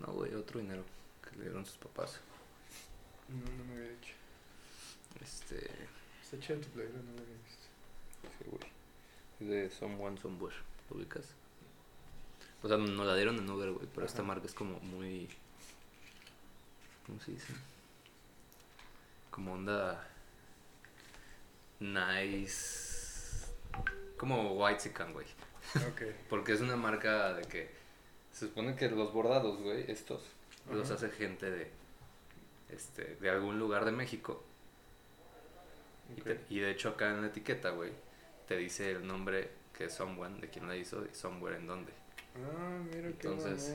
No, güey, otro dinero que le dieron sus papás. No, no me había dicho. Este. Está chida tu playera, no lo había visto. Sí, güey. Es de Someone Somewhere. ¿Lo ubicas? O sea, nos la dieron en Uber, güey. Pero esta marca es como muy. ¿Cómo se dice? Como onda. Nice. Como White Sican, güey. Ok. Porque es una marca de que. Se supone que los bordados, güey, estos. Los hace gente de. Este, de algún lugar de México. Y, ok. te- y de hecho acá en la etiqueta, güey, te dice el nombre que es Someone, de quién la hizo y Somewhere en dónde. Ah, mira qué Entonces-.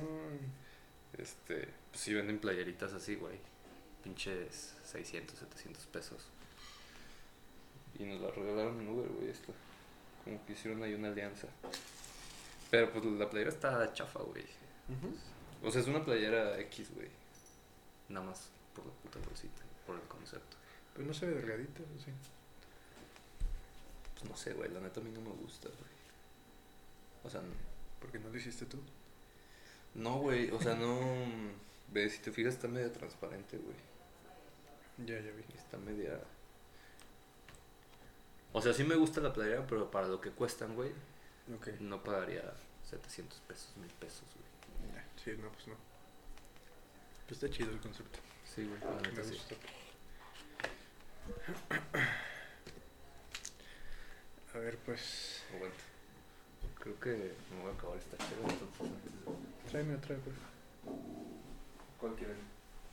Este, pues si venden playeritas así, güey. Pinches 600, 700 pesos. Y nos la regalaron en Uber, güey, esto. Como que hicieron ahí una alianza. Pero pues la playera está chafa, güey. O sea, es una playera X, güey. Nada más por la puta bolsita, por el concepto. Pues no se ve delgadita, ¿o sí? Pues no sé, güey, la neta a mí no me gusta, güey. O sea, no. Porque no lo hiciste tú. No, güey, o sea, no. Ve, si te fijas, está media transparente, güey. Ya, ya vi. Está media. O sea, sí me gusta la playera, pero para lo que cuestan, güey, Ok. no pagaría 700 pesos, 1000 pesos, güey. Sí, no, pues no. Pues está chido el concepto. Sí, güey, Me sí. gusta. A ver, pues. Aguanta. Creo que me voy a acabar esta chévere, entonces. Tráeme otra, pues. ¿Cuál quieren?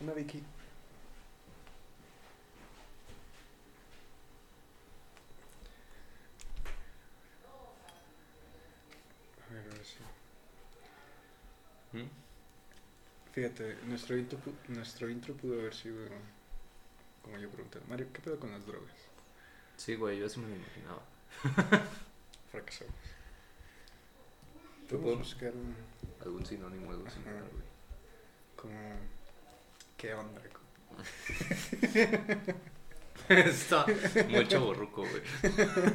Una Vicky. Ahora sí. ¿Mm? Fíjate, nuestro intro, nuestro intro pudo haber sido como yo preguntaba. Mario, ¿qué pedo con las drogas? Sí, güey, yo así me lo imaginaba. Fracasamos. Podemos buscar un, Algún sinónimo, Ajá. similar, güey. como... ¿Qué onda? Está muy chaborruco, güey.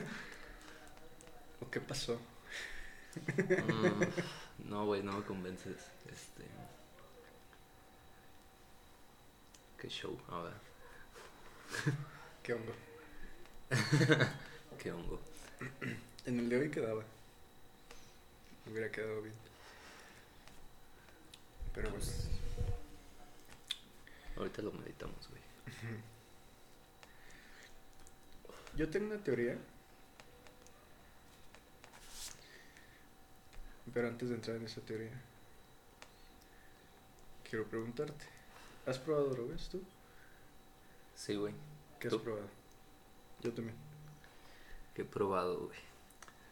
¿O qué pasó? Mm, no, güey, no me convences. Este. Qué show, a ver. ¿Qué onda? Qué hongo. En el de hoy quedaba. Hubiera quedado bien. Pero. Pues, ahorita lo meditamos, güey. Yo tengo una teoría. Pero antes de entrar en esa teoría, quiero preguntarte. ¿Has probado drogas tú? Sí, güey. ¿Qué has probado? Yo también. Que he probado, güey.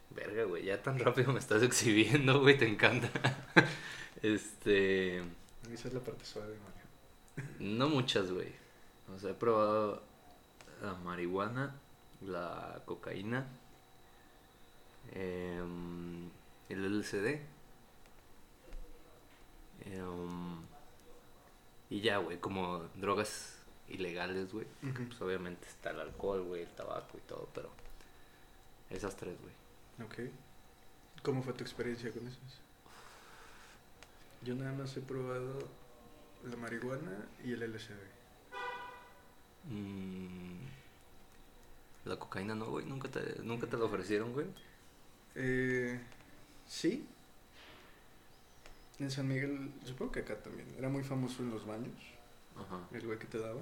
Verga, güey, ya tan rápido me estás exhibiendo, güey, te encanta. este. Esa es la parte suave, Mario. No muchas, güey. O sea, he probado la marihuana, la cocaína, em, el LCD. em, y ya, güey, como drogas ilegales, güey. Pues obviamente está el alcohol, güey, el tabaco y todo, pero esas tres, güey. Ok. ¿Cómo fue tu experiencia con esas? Yo nada más he probado la marihuana y el LSD. Mm, la cocaína no, güey, nunca te, nunca te la ofrecieron, güey. Eh, sí. En San Miguel, supongo que acá también. Era muy famoso en los baños, Ajá. el güey que te daba.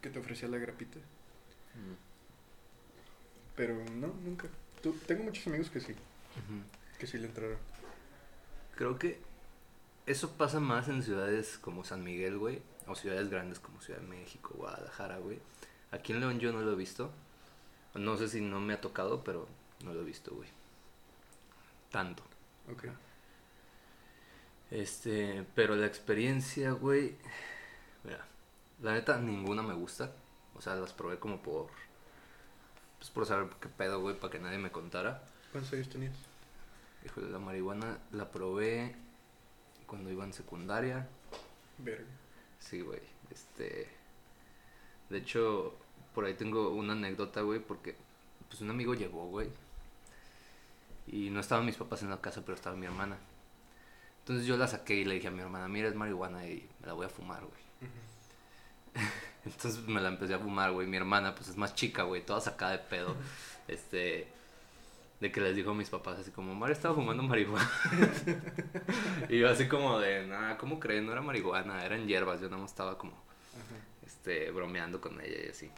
Que te ofrecía la grapita. Mm. Pero no, nunca. Tú, tengo muchos amigos que sí, que sí le entraron. Creo que eso pasa más en ciudades como San Miguel, güey, o ciudades grandes como Ciudad de México, Guadalajara, güey. Aquí en León yo no lo he visto. No sé si no me ha tocado, pero no lo he visto, güey. Tanto. Ok. Este, pero la experiencia, güey, mira, la neta ninguna me gusta. O sea, las probé como por pues por saber qué pedo, güey, para que nadie me contara. ¿Cuántos años tenías? Híjole, la marihuana la probé cuando iba en secundaria. Verga. Sí, güey. Este. De hecho, por ahí tengo una anécdota, güey, porque pues un amigo llegó, güey. Y no estaban mis papás en la casa, pero estaba mi hermana. Entonces yo la saqué y le dije a mi hermana, mira, es marihuana y me la voy a fumar, güey. Entonces me la empecé a fumar, güey. Mi hermana, pues es más chica, güey, toda sacada de pedo. Este, de que les dijo a mis papás así como, Mario estaba fumando marihuana. y yo así como de, nada, ¿cómo creen? No era marihuana, eran hierbas. Yo nada más estaba como, este, bromeando con ella y así.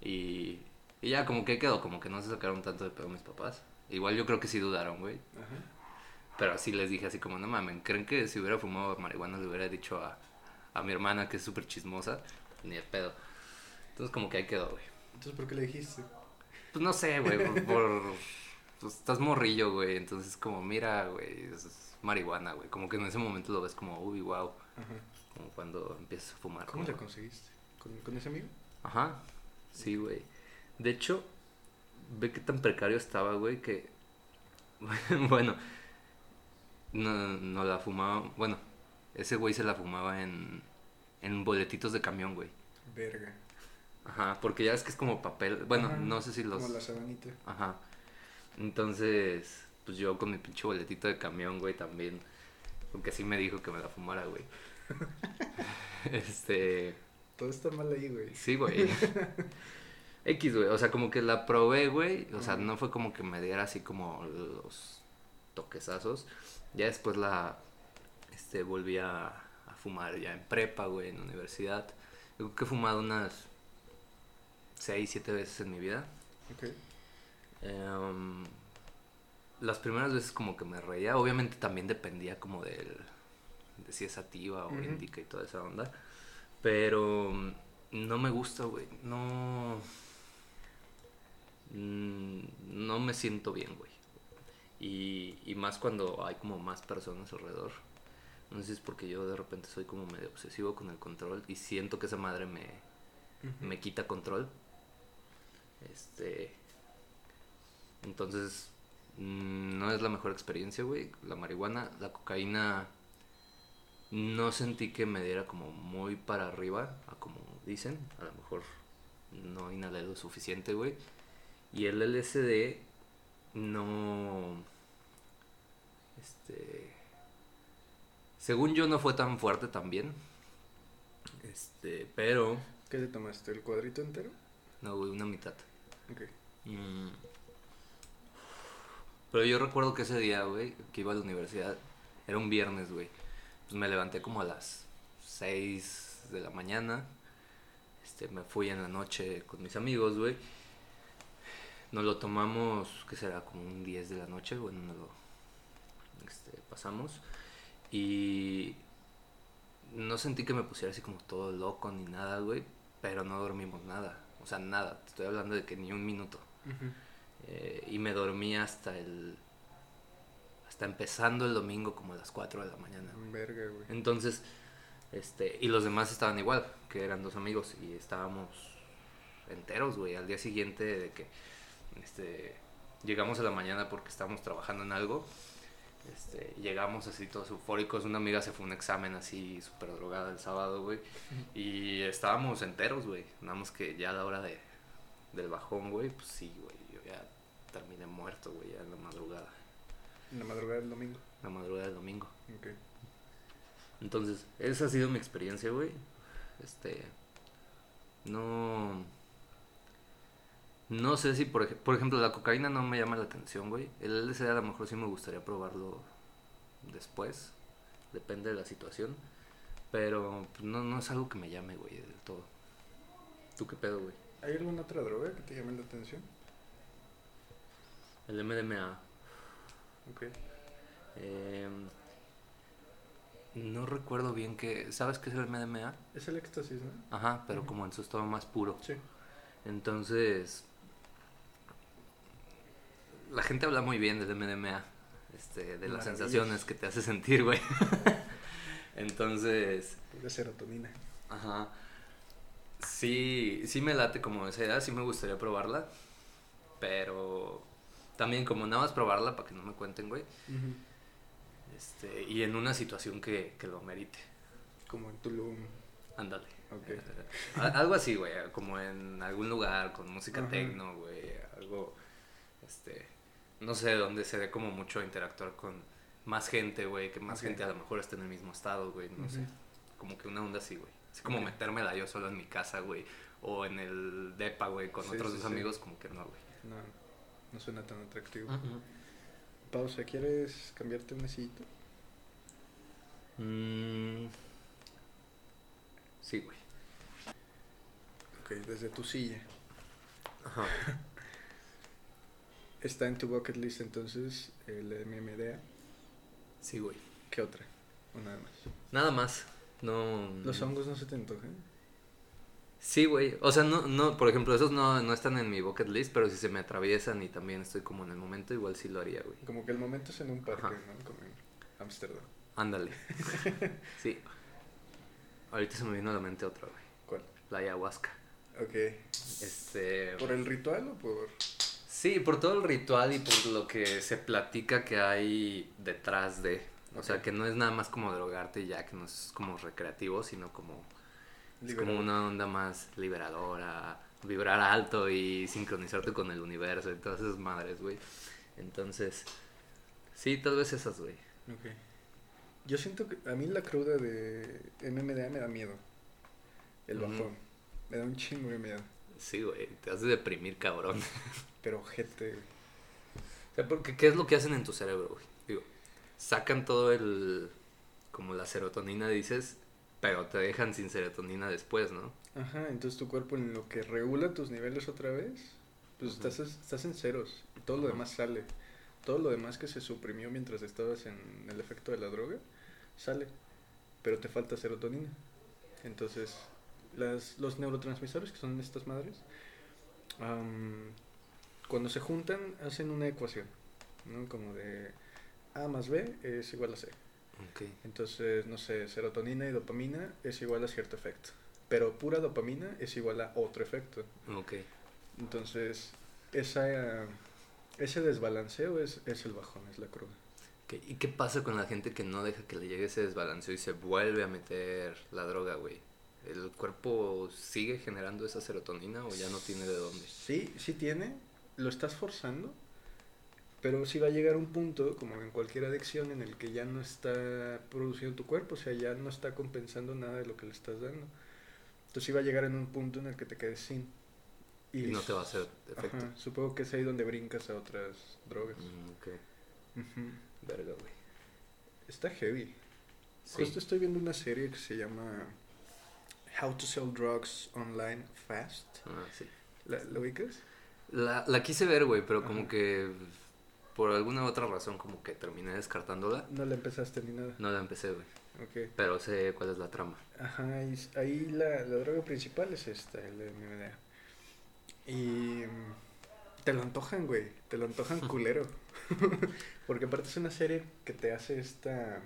Y, y ya como que quedó, como que no se sacaron tanto de pedo mis papás. Igual yo creo que sí dudaron, güey. Ajá. Pero así les dije así como, no mames, ¿creen que si hubiera fumado marihuana le hubiera dicho a, a mi hermana que es súper chismosa? Ni el pedo. Entonces como que ahí quedó, güey. Entonces, ¿por qué le dijiste? Pues no sé, güey, por... por- pues estás morrillo, güey, entonces como, mira, güey, es, es marihuana, güey. Como que en ese momento lo ves como, uy, wow, Ajá. como cuando empiezas a fumar. ¿Cómo como- la conseguiste? ¿Con, con ese amigo? Ajá, sí, güey. De hecho, ve qué tan precario estaba, güey, que... bueno, no, no la fumaba... Bueno, ese güey se la fumaba en, en boletitos de camión, güey. Verga. Ajá, porque ya es que es como papel... Bueno, Ajá, no sé si los... Como la sabanita. Ajá. Entonces, pues yo con mi pinche boletito de camión, güey, también. Porque así me dijo que me la fumara, güey. este... Todo está mal ahí, güey. Sí, güey. X, güey. O sea, como que la probé, güey. O sea, no fue como que me diera así como los toquesazos. Ya después la este volví a, a fumar ya en prepa, güey, en universidad. Yo creo que he fumado unas 6, 7 veces en mi vida. Ok. Em, las primeras veces como que me reía, obviamente también dependía como del, de si es sativa o Ujú. indica y toda esa onda, pero mm, no me gusta, güey, no, mm, no me siento bien, güey, y, y más cuando hay como más personas alrededor, no sé si es porque yo de repente soy como medio obsesivo con el control y siento que esa madre me, me quita control. Este. Entonces, mm, no es la mejor experiencia, güey. La marihuana, la cocaína. No sentí que me diera como muy para arriba, a como dicen. A lo mejor no inhalé lo suficiente, güey. Y el LSD no. Este. Según yo, no fue tan fuerte también. Este, pero. ¿Qué te tomaste? ¿El cuadrito entero? No, güey, una mitad. Ok. Mm. Pero yo recuerdo que ese día, güey, que iba a la universidad, era un viernes, güey. Pues me levanté como a las 6 de la mañana. Este, me fui en la noche con mis amigos, güey. Nos lo tomamos, que será como un 10 de la noche, bueno, nos lo este, pasamos. Y no sentí que me pusiera así como todo loco ni nada, güey. Pero no dormimos nada. O sea, nada. Te estoy hablando de que ni un minuto. Eh, y me dormí hasta el. Hasta empezando el domingo como a las 4 de la mañana. Verga, güey. Entonces, este. Y los demás estaban igual, que eran dos amigos. Y estábamos enteros, güey. Al día siguiente de que. Este. Llegamos a la mañana porque estábamos trabajando en algo. Este, llegamos así todos eufóricos. Una amiga se fue a un examen así súper drogada el sábado, güey. Y estábamos enteros, güey. Nada más que ya a la hora de, del bajón, güey, pues sí, güey. Yo ya terminé muerto, güey, ya en la madrugada. En la madrugada del domingo. La madrugada del domingo. Ok. Entonces, esa ha sido mi experiencia, güey. Este. No. No sé si, por, por ejemplo, la cocaína no me llama la atención, güey. El LSD a lo mejor sí me gustaría probarlo después. Depende de la situación. Pero pues, no, no es algo que me llame, güey, del todo. ¿Tú qué pedo, güey? ¿Hay alguna otra droga que te llame la atención? El MDMA. Ok. em, no recuerdo bien que... ¿Sabes qué es el MDMA? Es el éxtasis, ¿no? Ajá, pero como en su estado más puro. Sí. Entonces, la gente habla muy bien del MDMA, este, de las sensaciones que te hace sentir, güey. Entonces, Pura serotonina. ajá. Sí, sí me late como esa idea, sí me gustaría probarla, pero también como nada más probarla para que no me cuenten, güey. Este, y en una situación que, que lo merite. Como en Tulum. Ándale. Ok. A- algo así, güey, como en algún lugar con música Ajá. techno, güey, algo, este, no sé, donde se dé como mucho interactuar con más gente, güey, que más gente a lo mejor está en el mismo estado, güey, no sé. Como que una onda así, güey. Así como Ok. metérmela yo solo en mi casa, güey. O en el depa, güey, con Sí, otros sí, dos sí. amigos, como que no, güey. No, no suena tan atractivo. Pausa, ¿quieres cambiarte una sillita? Mm, Sí, güey. Ok, desde tu silla. Ajá. Está en tu bucket list entonces el MMDA. Sí, güey. ¿Qué otra? O nada más. Nada más. No. Los hongos no se te antojan. Sí, güey. O sea, no, no, por ejemplo, esos no, no están en mi bucket list, pero si se me atraviesan y también estoy como en el momento, igual sí lo haría, güey. Como que el momento es en un parque, Ajá. ¿no? Como en Ámsterdam. Ándale. sí. Ahorita se me vino a la mente otra, güey. ¿Cuál? La ayahuasca. Ok. Este. ¿Por el ritual o por...? Sí, por todo el ritual y por lo que se platica que hay detrás de. O sea, que no es nada más como drogarte ya, que no es como recreativo, sino como, es como una onda más liberadora, vibrar alto y sincronizarte con el universo y todas esas madres, güey. Entonces, sí, tal vez esas, güey. Ok. Yo siento que a mí la cruda de MMDA me da miedo. El bajón. Me da un chingo de miedo. Sí, güey, te hace deprimir, cabrón. Pero gente, güey. O sea, porque ¿qué es lo que hacen en tu cerebro, güey? Digo, sacan todo el. como la serotonina, dices, pero te dejan sin serotonina después, ¿no? Ajá, entonces tu cuerpo en lo que regula tus niveles otra vez, pues estás, estás en ceros. Y todo lo demás sale. Todo lo demás que se suprimió mientras estabas en el efecto de la droga, sale. Pero te falta serotonina. Entonces, las, los neurotransmisores, que son estas madres, cuando se juntan, hacen una ecuación. ¿no? Como de A más B es igual a C. Ok. Entonces, no sé, serotonina y dopamina es igual a cierto efecto. Pero pura dopamina es igual a otro efecto. Ok. Entonces, esa, ese desbalanceo es, es el bajón, es la cruda. ¿Y qué pasa con la gente que no deja que le llegue ese desbalanceo y se vuelve a meter la droga, güey? ¿El cuerpo sigue generando esa serotonina o ya no tiene de dónde? Sí, sí tiene, lo estás forzando, pero sí va a llegar un punto, como en cualquier adicción, en el que ya no está produciendo tu cuerpo, o sea, ya no está compensando nada de lo que le estás dando. Entonces sí va a llegar en un punto en el que te quedes sin. Y no te va a hacer efecto. Ajá, supongo que es ahí donde brincas a otras drogas. Mm, ok. Verga, güey. Está heavy. Sí. Justo estoy viendo una serie que se llama How to Sell Drugs Online Fast. Ah, sí. ¿La, ¿Lo ubicas? La, la quise ver, güey, pero como Ajá. que por alguna otra razón como que terminé descartándola. No la empezaste ni nada. No la empecé, güey. Ok. Pero sé cuál es la trama. Ajá, y ahí la, la droga principal es esta, el MMDA. Y mm, te lo antojan, güey, te lo antojan culero. Porque aparte es una serie que te hace esta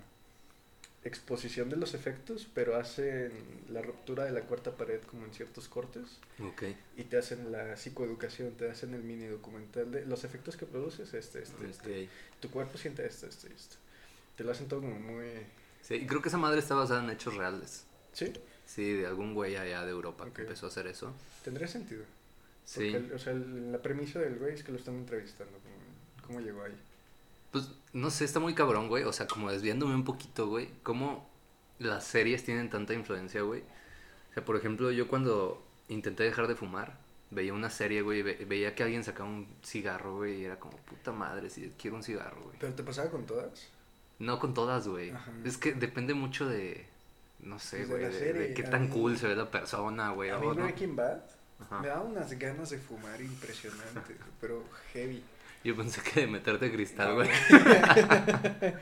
exposición de los efectos, pero hacen la ruptura de la cuarta pared como en ciertos cortes Ok. y te hacen la psicoeducación, te hacen el mini documental de los efectos que produces, este, este, este. Ok. Tu cuerpo siente esto, y esto. Te lo hacen todo como muy... Sí, y creo que esa madre está basada en hechos reales. Sí, Sí, de algún güey allá de Europa Ok. que empezó a hacer eso. tendría sentido. Sí. Porque, el- o sea, el- la premisa del güey es que lo están entrevistando. ¿Cómo, cómo llegó ahí? Pues no sé, está muy cabrón, güey. O sea, como desviándome un poquito, güey. Cómo las series tienen tanta influencia, güey. O sea, por ejemplo, yo cuando intenté dejar de fumar, veía una serie, güey, ve- veía que alguien sacaba un cigarro, güey, y era como, puta madre, si quiero un cigarro, güey. ¿Pero te pasaba con todas? No con todas, güey. Es que depende mucho de, no sé, Pues de güey, de, serie, de qué tan mí- cool se ve la persona, güey. a mí. Breaking Bad Ajá. me da unas ganas de fumar impresionantes, pero heavy. Yo pensé que de meterte cristal, güey.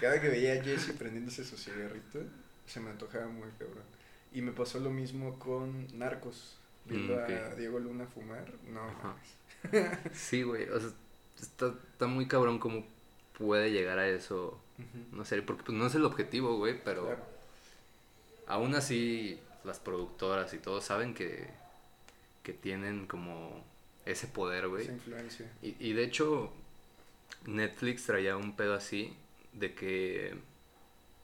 Cada que veía a Jesse prendiéndose su cigarrito, se me antojaba muy cabrón. Y me pasó lo mismo con Narcos. Viendo Mm, a Diego Luna fumar, no mames. Sí, güey. O sea, está, está muy cabrón cómo puede llegar a eso. No sé, porque pues, no es el objetivo, güey, pero Claro. aún así las productoras y todos saben que, que tienen como ese poder, güey. Esa influencia. Y, y de hecho, Netflix traía un pedo así de que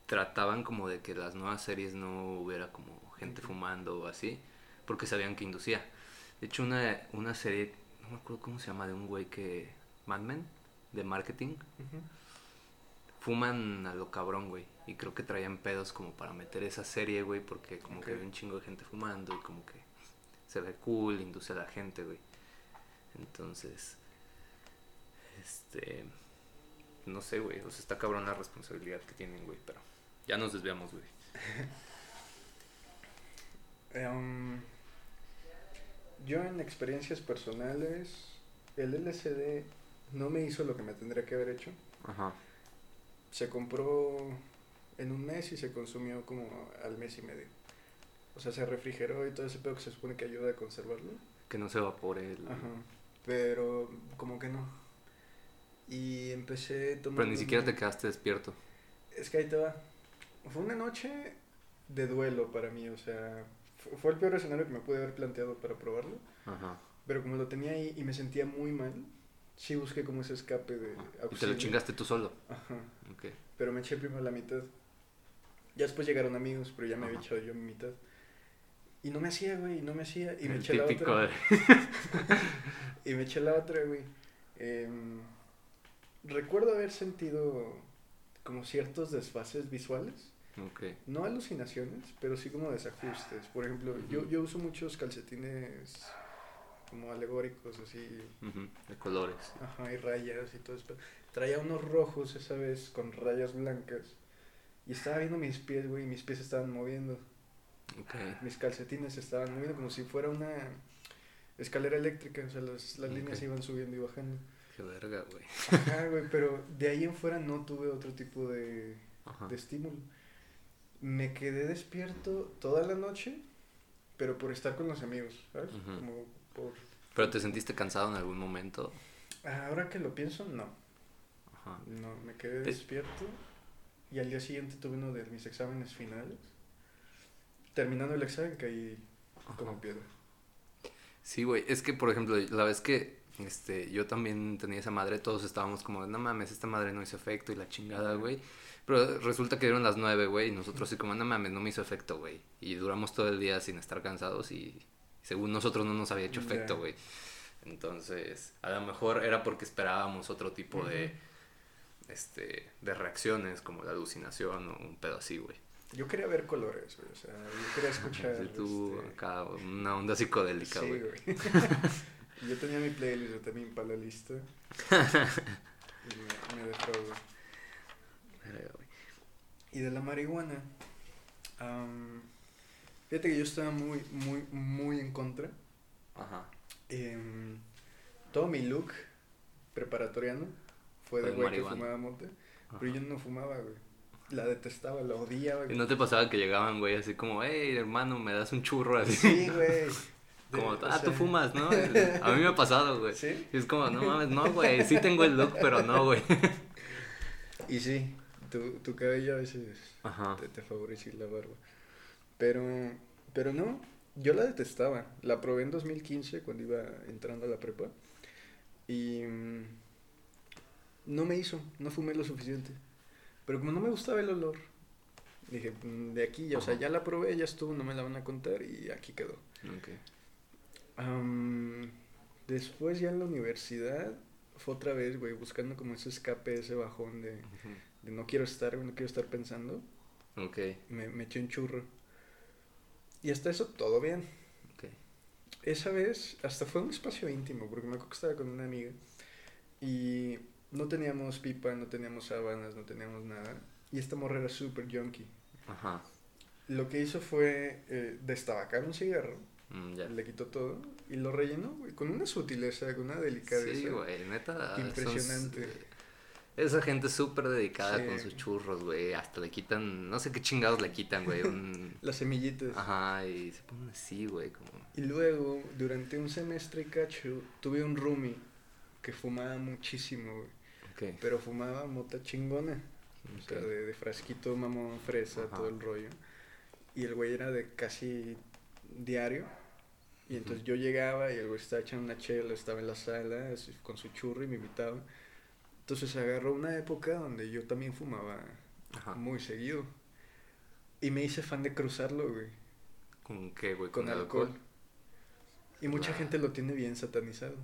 trataban como de que las nuevas series no hubiera como gente fumando o así, porque sabían que inducía. De hecho, una, una serie, no me acuerdo cómo se llama, de un güey que... Mad Men, de marketing, fuman a lo cabrón, güey. Y creo que traían pedos como para meter esa serie, güey, porque como que hay un chingo de gente fumando y como que se ve cool, induce a la gente, güey. Entonces, este, no sé, güey, o sea, está cabrón la responsabilidad que tienen, güey, pero ya nos desviamos, güey. Em, yo en experiencias personales, el LCD no me hizo lo que me tendría que haber hecho. Ajá. Se compró en un mes y se consumió como al mes y medio. O sea, se refrigeró y todo ese pedo que se supone que ayuda a conservarlo. Que no se evapore el... Ajá. Pero como que no. Y empecé tomando... Pero ni siquiera te quedaste despierto. Es que ahí te va. Fue una noche de duelo para mí, o sea, fu- fue el peor escenario que me pude haber planteado para probarlo. Ajá. Pero como lo tenía ahí y me sentía muy mal, sí busqué como ese escape de Y te auxilio. lo chingaste tú solo. Ajá. Ok. Pero me eché primero la mitad. Ya después llegaron amigos, pero ya me había echado yo mi mitad. Y no me hacía, güey, y no me hacía. Y me eché la otra. Y me eché la otra, güey. Em, recuerdo haber sentido como ciertos desfases visuales. Ok. No alucinaciones, pero sí como desajustes. Por ejemplo, yo, yo uso muchos calcetines como alegóricos, así, Ujú, De colores. ajá, y rayas y todo eso. Traía unos rojos esa vez con rayas blancas. Y estaba viendo mis pies, güey, y mis pies estaban moviendo. Ok. Mis calcetines estaban moviendo como si fuera una escalera eléctrica. O sea, las, las líneas iban subiendo y bajando. Qué verga, güey. Ajá, güey, pero de ahí en fuera no tuve otro tipo de, Ajá. de estímulo. Me quedé despierto toda la noche, pero por estar con los amigos, ¿sabes? Como por... ¿Pero te sentiste cansado en algún momento? Ahora que lo pienso, no. Ajá. No, me quedé despierto y al día siguiente tuve uno de mis exámenes finales. Terminando el examen caí como piedra. Sí, güey. Es que, por ejemplo, la vez que este, yo también tenía esa madre, todos estábamos como, no mames, esta madre no hizo efecto y la chingada, güey. Pero resulta que dieron las nueve, güey, y nosotros así como, no mames, no me hizo efecto, güey. Y duramos todo el día sin estar cansados y según nosotros no nos había hecho efecto, güey. Entonces, a lo mejor era porque esperábamos otro tipo de, este, de reacciones, como la alucinación o un pedo así, güey. Yo quería ver colores, güey. O sea, yo quería escuchar. Sí, tú este, acá, una onda psicodélica, Sí, güey. güey. yo tenía mi playlist de también para la lista. y me, me defraudó. Y de la marihuana. am, fíjate que yo estaba muy, muy, muy en contra. Ajá. Em, todo mi look preparatoriano fue de güey que fumaba monte. Pero yo no fumaba, güey. La detestaba, la odiaba. ¿Y no te pasaba que llegaban, güey, así como, hey, hermano, me das un churro así? Sí, güey. Como, ah, tú fumas, ¿no? A mí me ha pasado, güey. ¿Sí? Y es como, no mames, no, güey, sí tengo el look, pero no, güey. Y sí, tu, tu cabello a veces Ajá. te, te favorece la barba. Pero, pero no, yo la detestaba. La probé en 2015 cuando iba entrando a la prepa. Y mm, no me hizo, no fumé lo suficiente. Pero como no me gustaba el olor, dije, "Mm, de aquí, ya, o sea, ya la probé, ya estuvo, no me la van a contar y aquí quedó. Ok. Am, después ya en la universidad fue otra vez, güey, buscando como ese escape, ese bajón de, de no quiero estar, no quiero estar pensando. Ok, Me, me eché un churro. Y hasta eso todo bien. ok. Esa vez hasta fue un espacio íntimo, porque me acuerdo que estaba con una amiga y no teníamos pipa, no teníamos sábanas, no teníamos nada. Y esta morra era súper junkie. Ajá. Lo que hizo fue eh, destabacar un cigarro, Mm, ya. le quitó todo y lo rellenó, güey, con una sutileza, con una delicadeza. Sí, güey, neta. Impresionante. Esa gente es súper dedicada Sí. con sus churros, güey. Hasta le quitan, no sé qué chingados le quitan, güey. Un... Las semillitas. Ajá, y se ponen así, güey, como... Y luego, durante un semestre y cacho, tuve un roomie que fumaba muchísimo, güey. Pero fumaba mota chingona. O sea, de, de frasquito, mamón, fresa, Ajá. todo el rollo. Y el güey era de casi diario. Y entonces yo llegaba y el güey estaba echando una chela, estaba en la sala así, con su churro y me invitaba. Entonces agarró una época donde yo también fumaba Ajá. muy seguido. Y me hice fan de cruzarlo, güey, ¿Con qué, güey? con, alcohol. Y mucha Ah. gente lo tiene bien satanizado.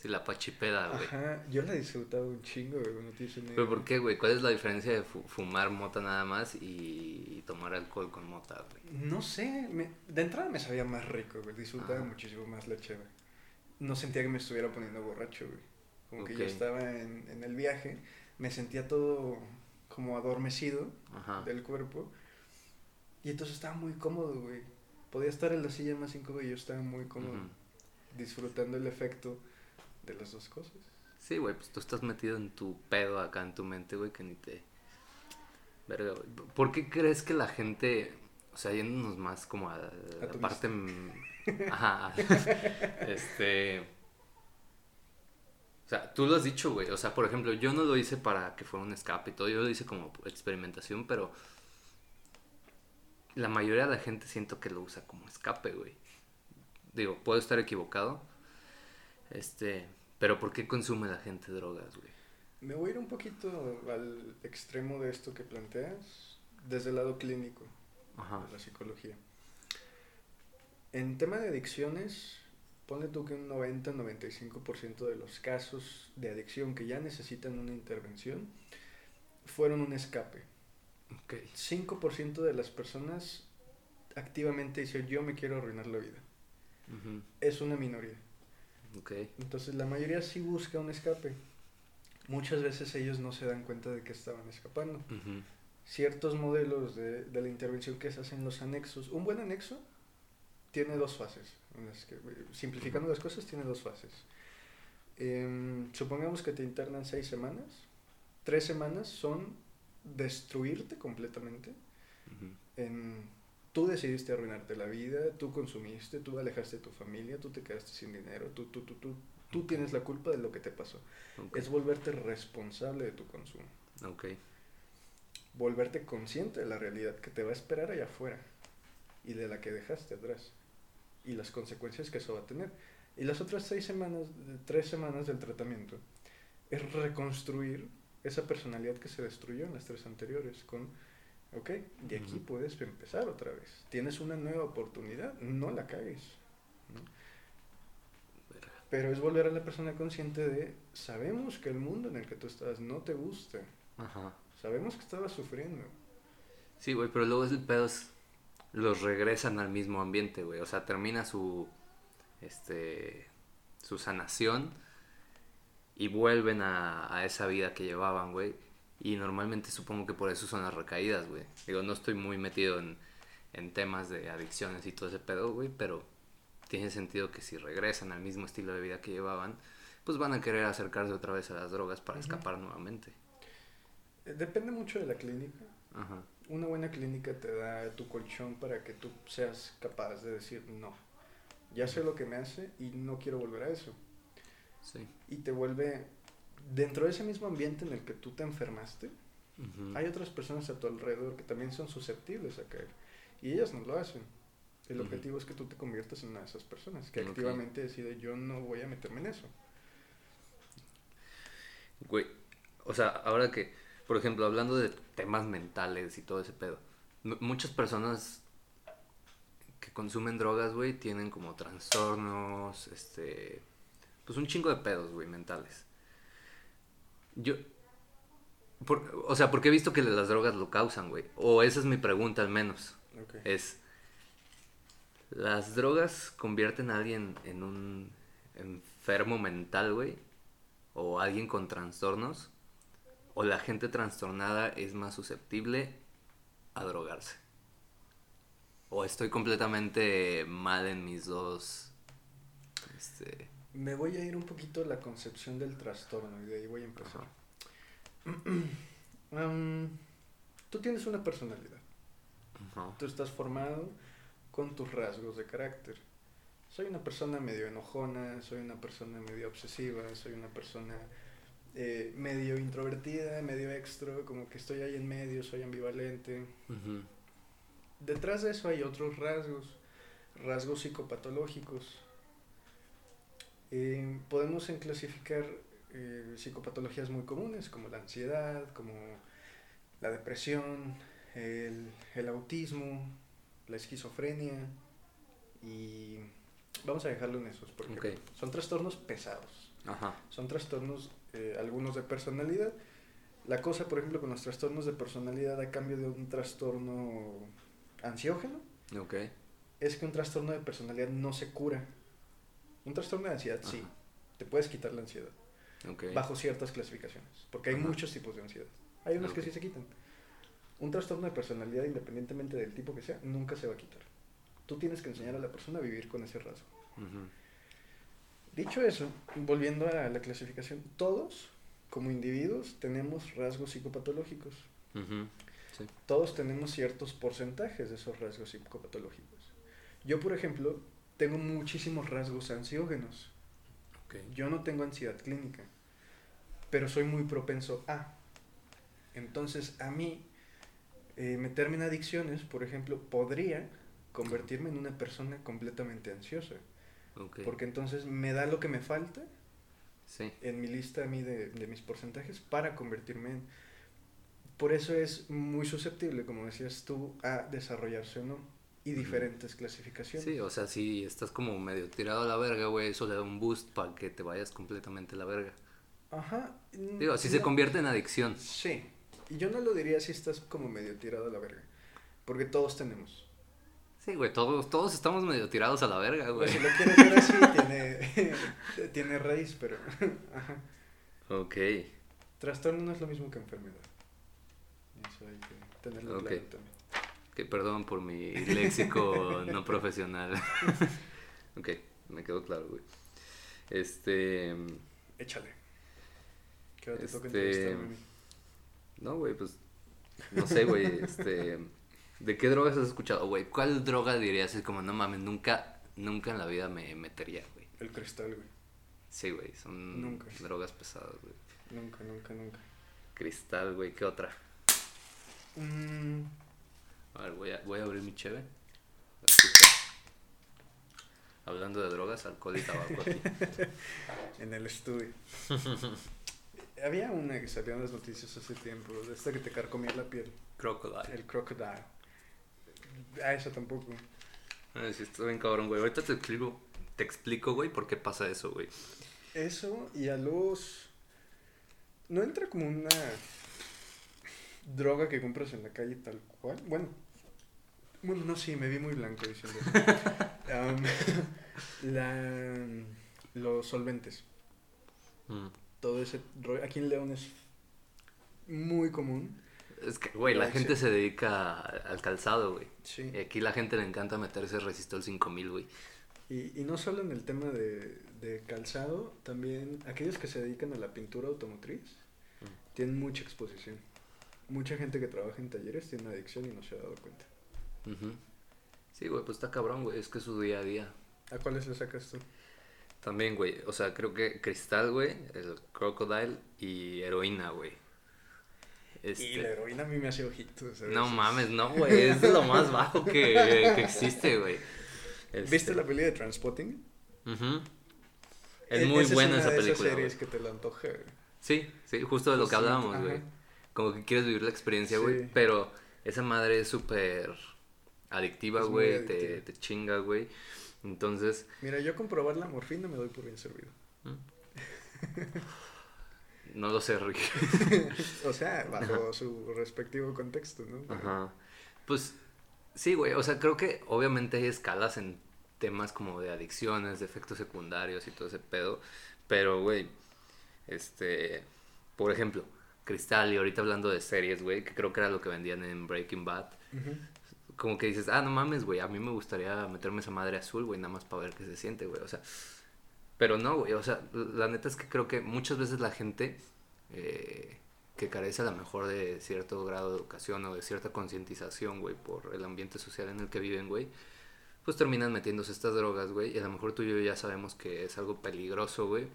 Sí, la pachipeda, güey. Ajá, yo la disfrutaba un chingo, güey, no tienes una ¿Pero por qué, güey? ¿Cuál es la diferencia de fu- fumar mota nada más y tomar alcohol con mota, güey? No sé, me- de entrada me sabía más rico, güey, disfrutaba Ajá. muchísimo más la cheve. No sentía que me estuviera poniendo borracho, güey. Como que yo estaba en, en el viaje, me sentía todo como adormecido Ajá. del cuerpo. Y entonces estaba muy cómodo, güey. Podía estar en la silla más incómoda y yo estaba muy cómodo, disfrutando el efecto de las dos cosas. Sí, güey, pues tú estás metido en tu pedo acá en tu mente, güey, que ni te... Verga, güey. ¿Por qué crees que la gente, o sea, yéndonos más como a, la tu parte... mm, Ajá. este... O sea, tú lo has dicho, güey. O sea, por ejemplo, yo no lo hice para que fuera un escape y todo. Yo lo hice como experimentación, pero... La mayoría de la gente siento que lo usa como escape, güey. Digo, puedo estar equivocado. Este... Pero ¿por qué consume la gente drogas, güey? Me voy a ir un poquito al extremo de esto que planteas, desde el lado clínico. Ajá. de la psicología. En tema de adicciones, ponle tú que un 90-95% de los casos de adicción que ya necesitan una intervención fueron un escape. Ok. 5% de las personas activamente dicen yo me quiero arruinar la vida. Es una minoría. Ok. Entonces la mayoría sí busca un escape. Muchas veces ellos no se dan cuenta de que estaban escapando. Ciertos modelos de, de la intervención que se hacen en los anexos. Un buen anexo tiene dos fases. en las que, simplificando las cosas, tiene dos fases. Em, supongamos que te internan seis semanas. Tres semanas son destruirte completamente. En, tú decidiste arruinarte la vida, tú consumiste, tú alejaste de tu familia, tú te quedaste sin dinero, tú, tú, tú, tú, tú tienes la culpa de lo que te pasó. Es volverte responsable de tu consumo Ok. volverte consciente de la realidad que te va a esperar allá afuera y de la que dejaste atrás y las consecuencias que eso va a tener. Y las otras seis semanas, tres semanas del tratamiento es reconstruir esa personalidad que se destruyó en las tres anteriores con, ok, de aquí puedes empezar otra vez. Tienes una nueva oportunidad, no la cagues. Pero es volver a la persona consciente de, sabemos que el mundo en el que tú estás no te gusta, Ajá. sabemos que estabas sufriendo. Sí, güey, pero luego el pedo es... Los regresan al mismo ambiente, güey. O sea, termina su... Este... Su sanación. Y vuelven a, a esa vida que llevaban, güey. Y normalmente supongo que por eso son las recaídas, güey. Digo, no estoy muy metido en, en temas de adicciones y todo ese pedo, güey. Pero tiene sentido que si regresan al mismo estilo de vida que llevaban, pues van a querer acercarse otra vez a las drogas para escapar nuevamente. Eh, Depende mucho de la clínica. Ajá. Una buena clínica te da tu colchón para que tú seas capaz de decir no. Ya sé lo que me hace y no quiero volver a eso. Sí. Y te vuelve dentro de ese mismo ambiente en el que tú te enfermaste. Hay otras personas a tu alrededor que también son susceptibles a caer y ellas no lo hacen. El objetivo es que tú te conviertas en una de esas personas que activamente decide yo no voy a meterme en eso. Güey, o sea, ahora que, por ejemplo, hablando de temas mentales y todo ese pedo, muchas personas que consumen drogas, güey, tienen como trastornos, este, pues un chingo de pedos, güey, mentales. Yo, por- o sea, porque he visto que las drogas lo causan, güey, o esa es mi pregunta al menos, Ok. es, ¿las drogas convierten a alguien en un enfermo mental, güey? ¿O alguien con trastornos? ¿O la gente trastornada es más susceptible a drogarse? ¿O estoy completamente mal en mis dos... Este... Me voy a ir un poquito a la concepción del trastorno y de ahí voy a empezar. Am, tú tienes una personalidad. Ajá. Tú estás formado con tus rasgos de carácter. Soy una persona medio enojona, soy una persona medio obsesiva, soy una persona eh, medio introvertida, medio extro, como que estoy ahí en medio, soy ambivalente. Detrás de eso hay otros rasgos, rasgos psicopatológicos. Eh, podemos en clasificar eh, psicopatologías muy comunes como la ansiedad, como la depresión, el, el autismo, la esquizofrenia y vamos a dejarlo en esos porque son trastornos pesados. Ajá. Son trastornos, eh, algunos de personalidad. La cosa, por ejemplo, con los trastornos de personalidad a cambio de un trastorno ansiógeno, es que un trastorno de personalidad no se cura. Un trastorno de ansiedad sí, te puedes quitar la ansiedad, Ok. bajo ciertas clasificaciones, porque hay Ajá. muchos tipos de ansiedad. Hay unos que sí se quitan. Un trastorno de personalidad, independientemente del tipo que sea, nunca se va a quitar. Tú tienes que enseñar a la persona a vivir con ese rasgo. Dicho eso, volviendo a la clasificación, todos, como individuos, tenemos rasgos psicopatológicos. Sí. Todos tenemos ciertos porcentajes de esos rasgos psicopatológicos. Yo, por ejemplo, tengo muchísimos rasgos ansiógenos. Yo no tengo ansiedad clínica, pero soy muy propenso a. Entonces, a mí, eh, meterme en adicciones, por ejemplo, podría convertirme en una persona completamente ansiosa. Porque entonces me da lo que me falta Sí. en mi lista a mí de, de mis porcentajes para convertirme en... Por eso es muy susceptible, como decías tú, a desarrollarse o no. Y diferentes clasificaciones. Sí, o sea, si estás como medio tirado a la verga, güey, eso le da un boost para que te vayas completamente a la verga. Ajá. mm, Digo, si se convierte en adicción. Sí. Y yo no lo diría si estás como medio tirado a la verga. Porque todos tenemos. Sí, güey, todos, todos estamos medio tirados a la verga, güey. Si lo quieres ver así, tiene, tiene raíz, pero... Ajá. Ok. Trastorno no es lo mismo que enfermedad. Eso hay que tenerlo Ok. claro también. Que perdón por mi léxico no profesional. ok, me quedó claro, güey. Este. Échale. ¿Qué hora te toca Este? No, güey, pues. No sé, güey. Este. ¿De qué drogas has escuchado, güey? ¿Cuál droga dirías? Es como, no mames, nunca, nunca en la vida me metería, güey. El cristal, güey. Sí, güey, son Nunca. drogas pesadas, güey. Nunca, nunca, nunca. Cristal, güey, ¿qué otra? Mm, A ver, voy a, voy a abrir mi cheve. A. Hablando de drogas, alcohol y tabaco aquí. en el estudio. Había una que salió en las noticias hace tiempo, esta que te carcomía la piel. Crocodile. El crocodile. Ah, eso tampoco. Ay, sí, está bien cabrón, güey. Ahorita te explico, te explico, güey, por qué pasa eso, güey. Eso y a los... No entra como una droga que compras en la calle tal cual. Bueno, bueno, no, sí, me vi muy blanco diciendo eso. Am, la, los solventes. Mm. Todo ese rollo. Aquí en León es muy común. Es que, güey, la gente se dedica al calzado, güey. Sí. Y aquí la gente le encanta meterse resistol 5000, güey. Y, y no solo en el tema de, de calzado, también aquellos que se dedican a la pintura automotriz Mm. tienen mucha exposición. Mucha gente que trabaja en talleres tiene una adicción y no se ha dado cuenta. Ujú. Sí, güey, pues está cabrón, güey. Es que es su día a día. ¿A cuáles le sacas tú? También, güey. O sea, creo que cristal, güey, el crocodile y heroína, güey. Este... Y la heroína a mí me hace ojitos. No mames, no, güey. Es de lo más bajo que, que existe, güey. Este, ¿Viste la película de Transpotting? ujú. Es E- muy esa buena una esa de película. esas series güey. que te la antoja. Sí, sí, justo de lo que Sí, hablábamos, güey. Como que quieres vivir la experiencia, güey. Sí. Pero esa madre es súper adictiva, güey. Te, te chinga, güey. Entonces, Mira, yo comprobar la morfina me doy por bien servido. no lo sé, Rick. O sea, bajo su respectivo contexto, ¿no? Pero- Ajá. Pues sí, güey. O sea, creo que obviamente hay escalas en temas como de adicciones, de efectos secundarios y todo ese pedo. Pero, güey, este, por ejemplo, Cristal, y ahorita hablando de series, güey, que creo que era lo que vendían en Breaking Bad. Como que dices, ah, no mames, güey, a mí me gustaría meterme esa madre azul, güey, nada más para ver qué se siente, güey. O sea, pero no, güey, o sea, la neta es que creo que muchas veces la gente eh, que carece a lo mejor de cierto grado de educación o de cierta concientización, güey, por el ambiente social en el que viven, güey, pues terminan metiéndose estas drogas, güey, y a lo mejor tú y yo ya sabemos que es algo peligroso, güey,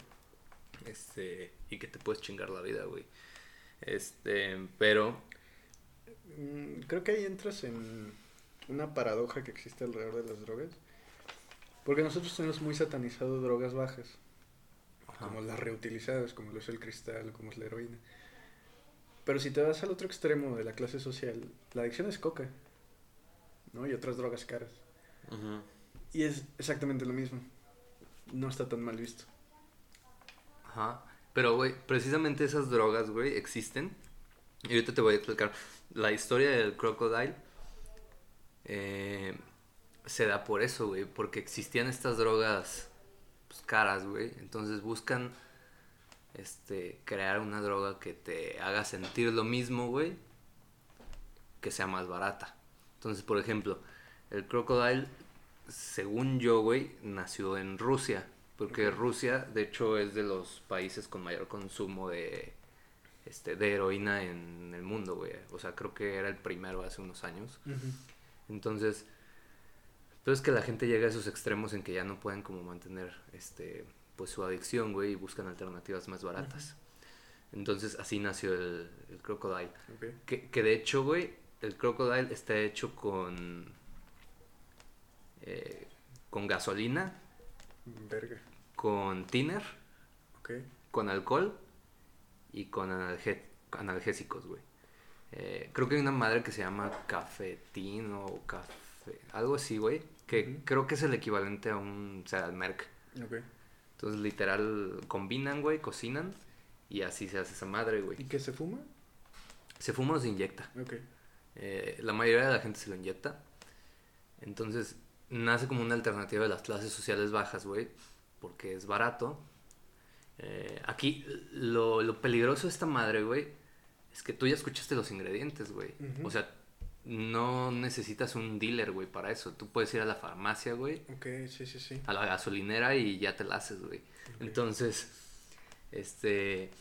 este, y que te puedes chingar la vida, güey. Este, pero, Mm, Creo que ahí entras en una paradoja que existe alrededor de las drogas. Porque nosotros tenemos muy satanizado drogas bajas, Ajá. como las reutilizadas, como lo es el cristal, como es la heroína. Pero si te vas al otro extremo de la clase social, la adicción es coca, ¿no? Y otras drogas caras. Y es exactamente lo mismo. No está tan mal visto. Ajá. Pero, güey, precisamente esas drogas, güey, existen. Y ahorita te voy a explicar. La historia del crocodile eh, se da por eso, güey. Porque existían estas drogas pues, caras, güey. Entonces buscan este, crear una droga que te haga sentir lo mismo, güey. Que sea más barata. Entonces, por ejemplo, el crocodile, según yo, güey, nació en Rusia. Porque Rusia, de hecho, es de los países con mayor consumo de, este, de heroína en el mundo, güey. O sea, creo que era el primero hace unos años. Entonces, entonces que la gente llega a esos extremos en que ya no pueden como mantener este pues su adicción, güey, y buscan alternativas más baratas. Entonces así nació el, el Crocodile. Que, que de hecho, güey, el Crocodile está hecho con eh, con gasolina, Verga. con tiner, con alcohol y con analge- analgésicos, güey. Eh, creo que hay una madre que se llama cafetín o café, algo así, güey, que creo que es el equivalente a un, o sea, al merc. Ok. Entonces, literal, combinan, güey, cocinan y así se hace esa madre, ¿Y güey. qué se fuma? Se fuma o se inyecta. Ok. Eh, la mayoría de la gente se lo inyecta. Entonces, nace como una alternativa de las clases sociales bajas, güey, porque es barato. Eh, aquí, lo, lo peligroso de esta madre, güey, es que tú ya escuchaste los ingredientes, güey. O sea, no necesitas un dealer, güey, para eso. Tú puedes ir a la farmacia, güey, Ok, sí, sí, sí. a la gasolinera y ya te la haces, güey. Entonces, este.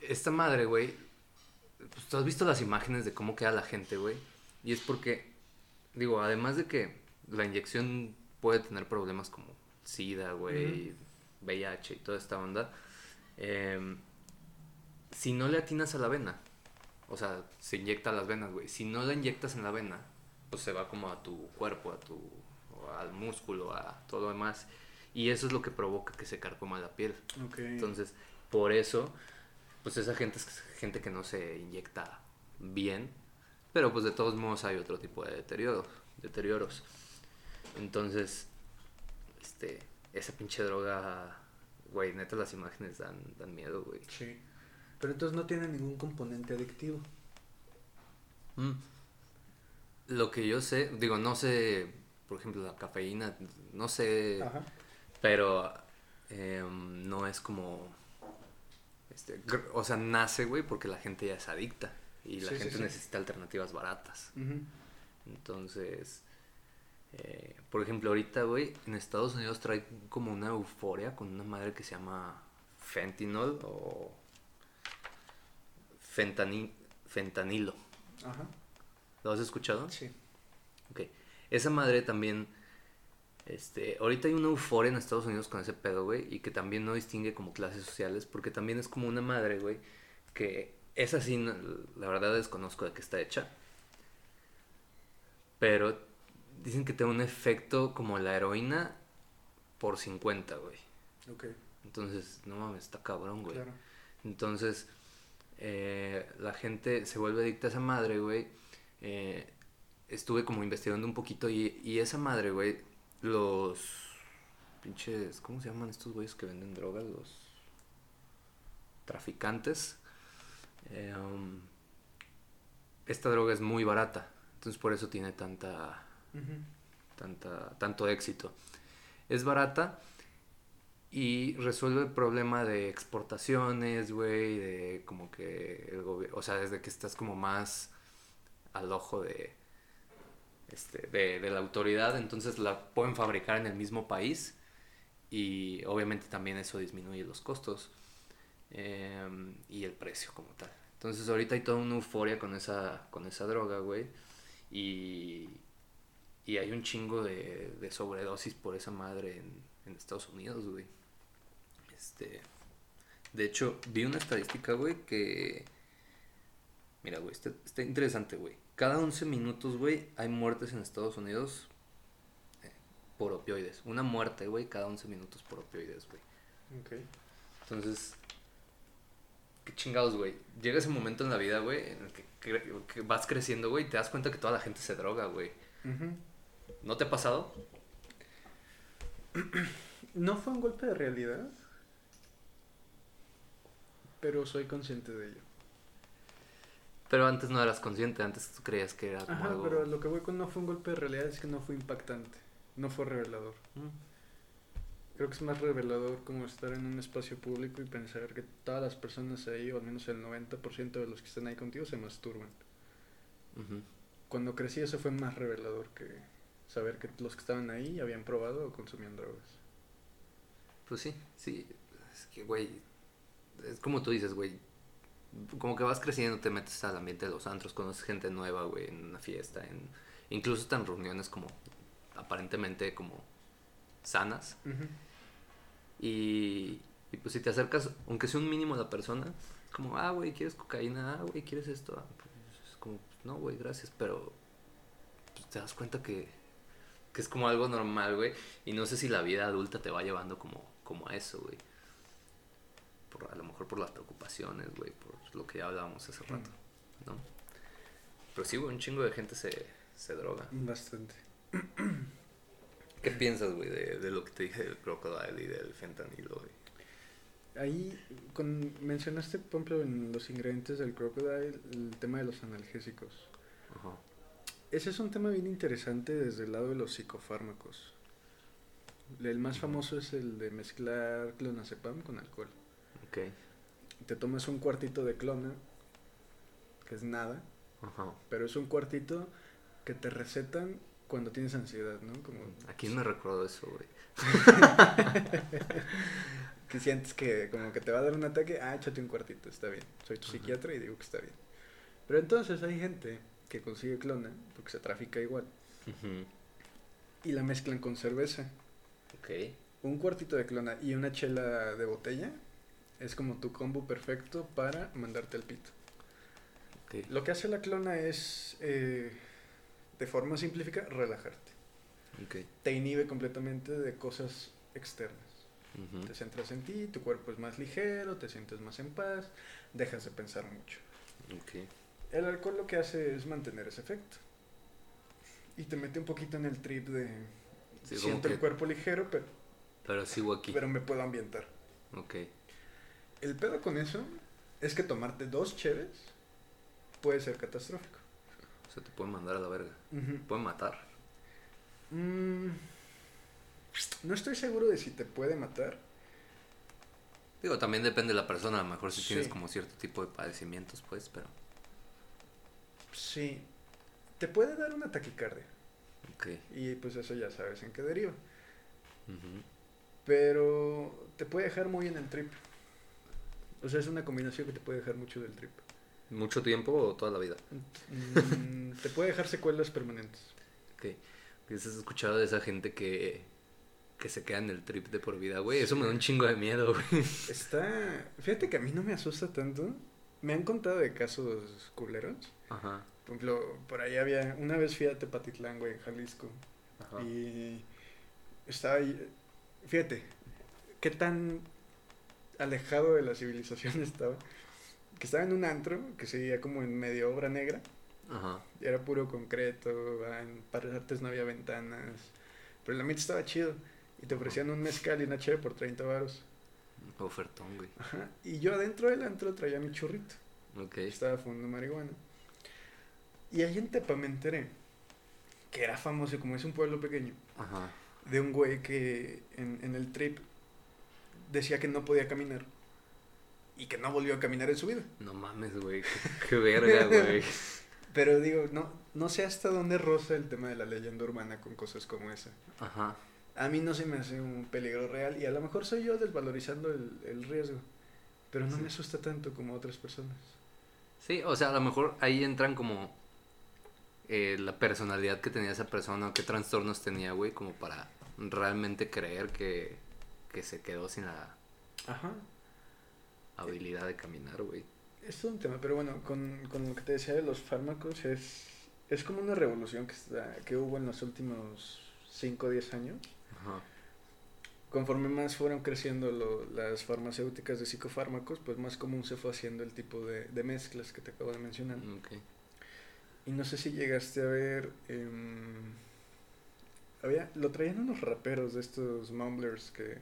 Esta madre, güey. Pues tú has visto las imágenes de cómo queda la gente, güey. Y es porque, digo, además de que la inyección puede tener problemas como SIDA, güey, VIH y toda esta onda. em, si no le atinas a la vena, o sea, se inyecta a las venas, güey. Si no la inyectas en la vena, pues se va como a tu cuerpo, a tu, al músculo, a todo lo demás. Y eso es lo que provoca que se carcoma la piel. Entonces, por eso, pues esa gente es gente que no se inyecta bien. Pero pues de todos modos hay otro tipo de deterioro, deterioros. Entonces, este, esa pinche droga, güey, neta las imágenes dan, dan miedo, güey. Sí. Pero entonces no tiene ningún componente adictivo. Mm. Lo que yo sé, digo, no sé, por ejemplo, la cafeína, no sé, Ajá. pero em, no es como, este, o sea, nace, güey, porque la gente ya es adicta y la Sí, gente sí. necesita alternativas baratas. Entonces, eh, por ejemplo, ahorita, güey, en Estados Unidos trae como una euforia con una madre que se llama fentanyl o fentani- fentanilo. Ajá. ¿Lo has escuchado? Sí. Ok. Esa madre también. Este, ahorita hay una euforia en Estados Unidos con ese pedo, güey, y que también no distingue como clases sociales, porque también es como una madre, güey, que es así, no- la verdad desconozco de qué está hecha, pero dicen que tiene un efecto como la heroína por 50, güey. Ok. Entonces, no mames, está cabrón, güey. Claro. Entonces, eh, la gente se vuelve adicta a esa madre, güey. Eh, estuve como investigando un poquito y, y esa madre, güey, los pinches, ¿cómo se llaman estos güeyes que venden drogas? Los traficantes. Eh, um, esta droga es muy barata, entonces por eso tiene tanta, tanta, tanto éxito. Es barata y resuelve el problema de exportaciones, güey, de como que el gobierno, o sea, desde que estás como más al ojo de, este, de, de la autoridad, entonces la pueden fabricar en el mismo país y obviamente también eso disminuye los costos em, y el precio como tal. Entonces ahorita hay toda una euforia con esa, con esa droga, güey, y, y hay un chingo de, de sobredosis por esa madre en, en Estados Unidos, güey. Este, de hecho, vi una estadística, güey, que... Mira, güey, está, está interesante, güey. Cada 11 minutos, güey, hay muertes en Estados Unidos eh, por opioides. Una muerte, güey, cada 11 minutos por opioides, güey. Ok. Entonces, qué chingados, güey. Llega ese momento en la vida, güey, en el que, cre- que vas creciendo, güey, y te das cuenta que toda la gente se droga, güey. ¿No te ha pasado? ¿No fue un golpe de realidad? pero soy consciente de ello. Pero antes no eras consciente, antes tú creías que era como Ajá, algo... pero lo que voy con no fue un golpe de realidad es que no fue impactante, no fue revelador. Mm. Creo que es más revelador como estar en un espacio público y pensar que todas las personas ahí, o al menos el 90% de los que están ahí contigo, se masturban. Cuando crecí eso fue más revelador que saber que los que estaban ahí habían probado o consumían drogas. Pues sí, sí. Es que, güey, es como tú dices, güey. Como que vas creciendo, te metes al ambiente de los antros, conoces gente nueva, güey, en una fiesta, en incluso están reuniones como aparentemente como sanas. Y, y pues si te acercas, aunque sea un mínimo a la persona, es como, ah, güey, ¿quieres cocaína? Ah, güey, ¿quieres esto? Ah, pues, es como, no, güey, gracias, pero pues, te das cuenta que, que es como algo normal, güey. Y no sé si la vida adulta te va llevando como, como a eso, güey. Por, a lo mejor por las preocupaciones, güey, por lo que ya hablábamos hace rato, ¿no? Pero sí, güey, un chingo de gente se, se droga. Bastante. ¿Qué piensas, güey, de, de lo que te dije del crocodile y del fentanilo, güey? Ahí con, mencionaste, por ejemplo, en los ingredientes del crocodile, el tema de los analgésicos. Ajá. Ese es un tema bien interesante desde el lado de los psicofármacos. El más famoso es el de mezclar clonazepam con alcohol. Ok. Te tomas un cuartito de clona, que es nada, Ajá. pero es un cuartito que te recetan cuando tienes ansiedad, ¿no? Como ¿A quién me recuerdo eso, güey? que sientes que como que te va a dar un ataque, ah, échate un cuartito, está bien. Soy tu Ajá. psiquiatra y digo que está bien. Pero entonces hay gente que consigue clona, porque se trafica igual, y la mezclan con cerveza. Ok. Un cuartito de clona y una chela de botella es como tu combo perfecto para mandarte al pito. Lo que hace la clona es, eh, de forma simplificada, relajarte. Ok. Te inhibe completamente de cosas externas. Te centras en ti, tu cuerpo es más ligero, te sientes más en paz, dejas de pensar mucho. El alcohol lo que hace es mantener ese efecto. Y te mete un poquito en el trip de... Sí, siento el cuerpo ligero, pero, Pero sigo aquí. pero me puedo ambientar. Ok. El pedo con eso es que tomarte dos cheves puede ser catastrófico. O sea, te pueden mandar a la verga. Pueden matar. Mm, no estoy seguro de si te puede matar. Digo, también depende de la persona. A lo mejor si tienes como cierto tipo de padecimientos, pues, pero. Sí. Te puede dar una taquicardia. Ok. Y pues eso ya sabes en qué deriva. Pero te puede dejar muy en el trip. O sea, es una combinación que te puede dejar mucho del trip. ¿Mucho tiempo o toda la vida? Mm, te puede dejar secuelas permanentes. Ok. ¿Has escuchado de esa gente que, que se queda en el trip de por vida, güey? Eso me da un chingo de miedo, güey. Está. Fíjate que a mí no me asusta tanto. Me han contado de casos culeros. Ajá. Por ejemplo, por ahí había. Una vez fui a Tepatitlán, güey, en Jalisco. Ajá. Y estaba ahí. Fíjate, qué tan alejado de la civilización estaba. Que estaba en un antro que seguía como en medio obra negra. Ajá. Era puro concreto, en partes no había ventanas. Pero el ambiente estaba chido. Y te ofrecían un mezcal y una cheve por 30 varos. Ofertón, güey. Ajá. Y yo adentro del antro traía mi churrito. Ok. Estaba fumando marihuana. Y ahí en Tepa me enteré que era famoso, como es un pueblo pequeño, Ajá. de un güey que en, en el trip decía que no podía caminar. Y que no volvió a caminar en su vida. No mames, güey. Qué, qué verga, güey. Pero digo, no, no sé hasta dónde roza el tema de la leyenda urbana con cosas como esa. Ajá. A mí no se me hace un peligro real y a lo mejor soy yo desvalorizando el, el riesgo. Pero no Sí. me asusta tanto como otras personas. Sí, o sea, a lo mejor ahí entran como eh, la personalidad que tenía esa persona, qué trastornos tenía, güey, como para realmente creer que, que se quedó sin la Ajá. Habilidad de caminar, güey. Es todo un tema, pero bueno, con, con lo que te decía de los fármacos, es, es como una revolución que, está, que hubo en los últimos 5 o 10 años. Ajá. Conforme más fueron creciendo lo- las farmacéuticas de psicofármacos, pues más común se fue haciendo el tipo de, de mezclas que te acabo de mencionar. Ok. Y no sé si llegaste a ver... em, había, lo traían unos raperos de estos mumblers que,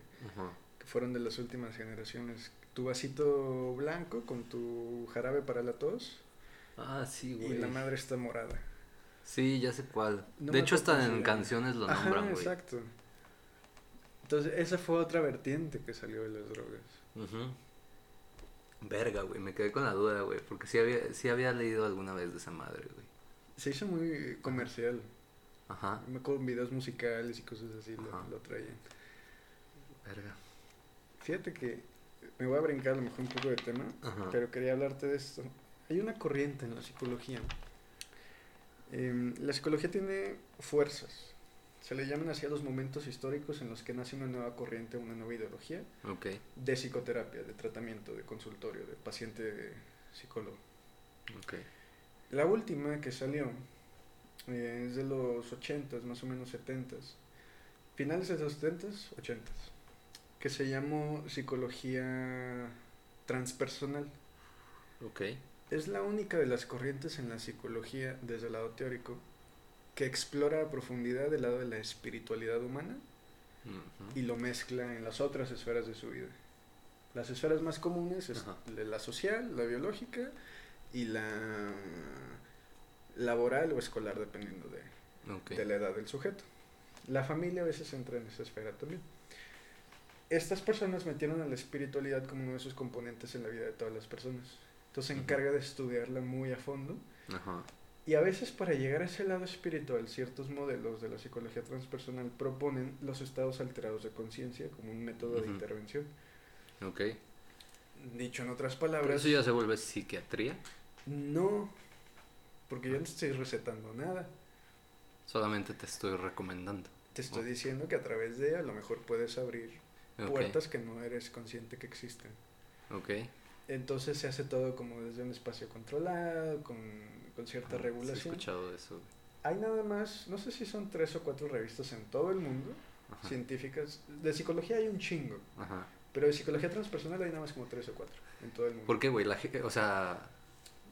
que fueron de las últimas generaciones. Tu vasito blanco con tu jarabe para la tos Ah, sí, güey. y la madre está morada. Sí, ya sé cuál. No de hecho, hasta en canciones lo Ajá, nombran, güey. exacto. Entonces, esa fue otra vertiente que salió de las drogas. Ujú. Verga, güey, me quedé con la duda, güey, porque sí había, sí había leído alguna vez de esa madre, güey. Se hizo muy comercial. Ajá, Me en videos musicales y cosas así lo, lo traían. verga. Fíjate que me voy a brincar a lo mejor un poco de tema, Ajá. pero quería hablarte de esto. Hay una corriente en la psicología. Em, la psicología tiene fuerzas. Se le llaman así a los momentos históricos en los que nace una nueva corriente, una nueva ideología de psicoterapia, de tratamiento, de consultorio, de paciente psicólogo. ok. La última que salió eh, es de los 80s, más o menos 70s. Finales de los 70s, 80s. Que se llamó psicología transpersonal. Ok, Es la única de las corrientes en la psicología desde el lado teórico que explora a profundidad el lado de la espiritualidad humana y lo mezcla en las otras esferas de su vida. Las esferas más comunes es la social, la biológica y la laboral o escolar, dependiendo de la edad del sujeto. La familia a veces entra en esa esfera también. Estas personas metieron a la espiritualidad como uno de sus componentes en la vida de todas las personas. Entonces se encarga de estudiarla muy a fondo. Ajá, Y a veces para llegar a ese lado espiritual, ciertos modelos de la psicología transpersonal proponen los estados alterados de conciencia como un método de intervención. ok. Dicho en otras Pero palabras, eso ya se vuelve psiquiatría, no, porque yo no te estoy recetando nada. solamente te estoy recomendando. Te estoy diciendo que a través de a lo mejor puedes abrir Puertas que no eres consciente que existen. ok. Entonces se hace todo como desde un espacio controlado, con, con cierta Ajá, sí he regulación. escuchado eso. Hay nada más, no sé si son tres o cuatro revistas en todo el mundo, Ajá, científicas. De psicología hay un chingo, ajá. pero de psicología transpersonal hay nada más como tres o cuatro en todo el mundo. ¿Por qué, güey? O sea,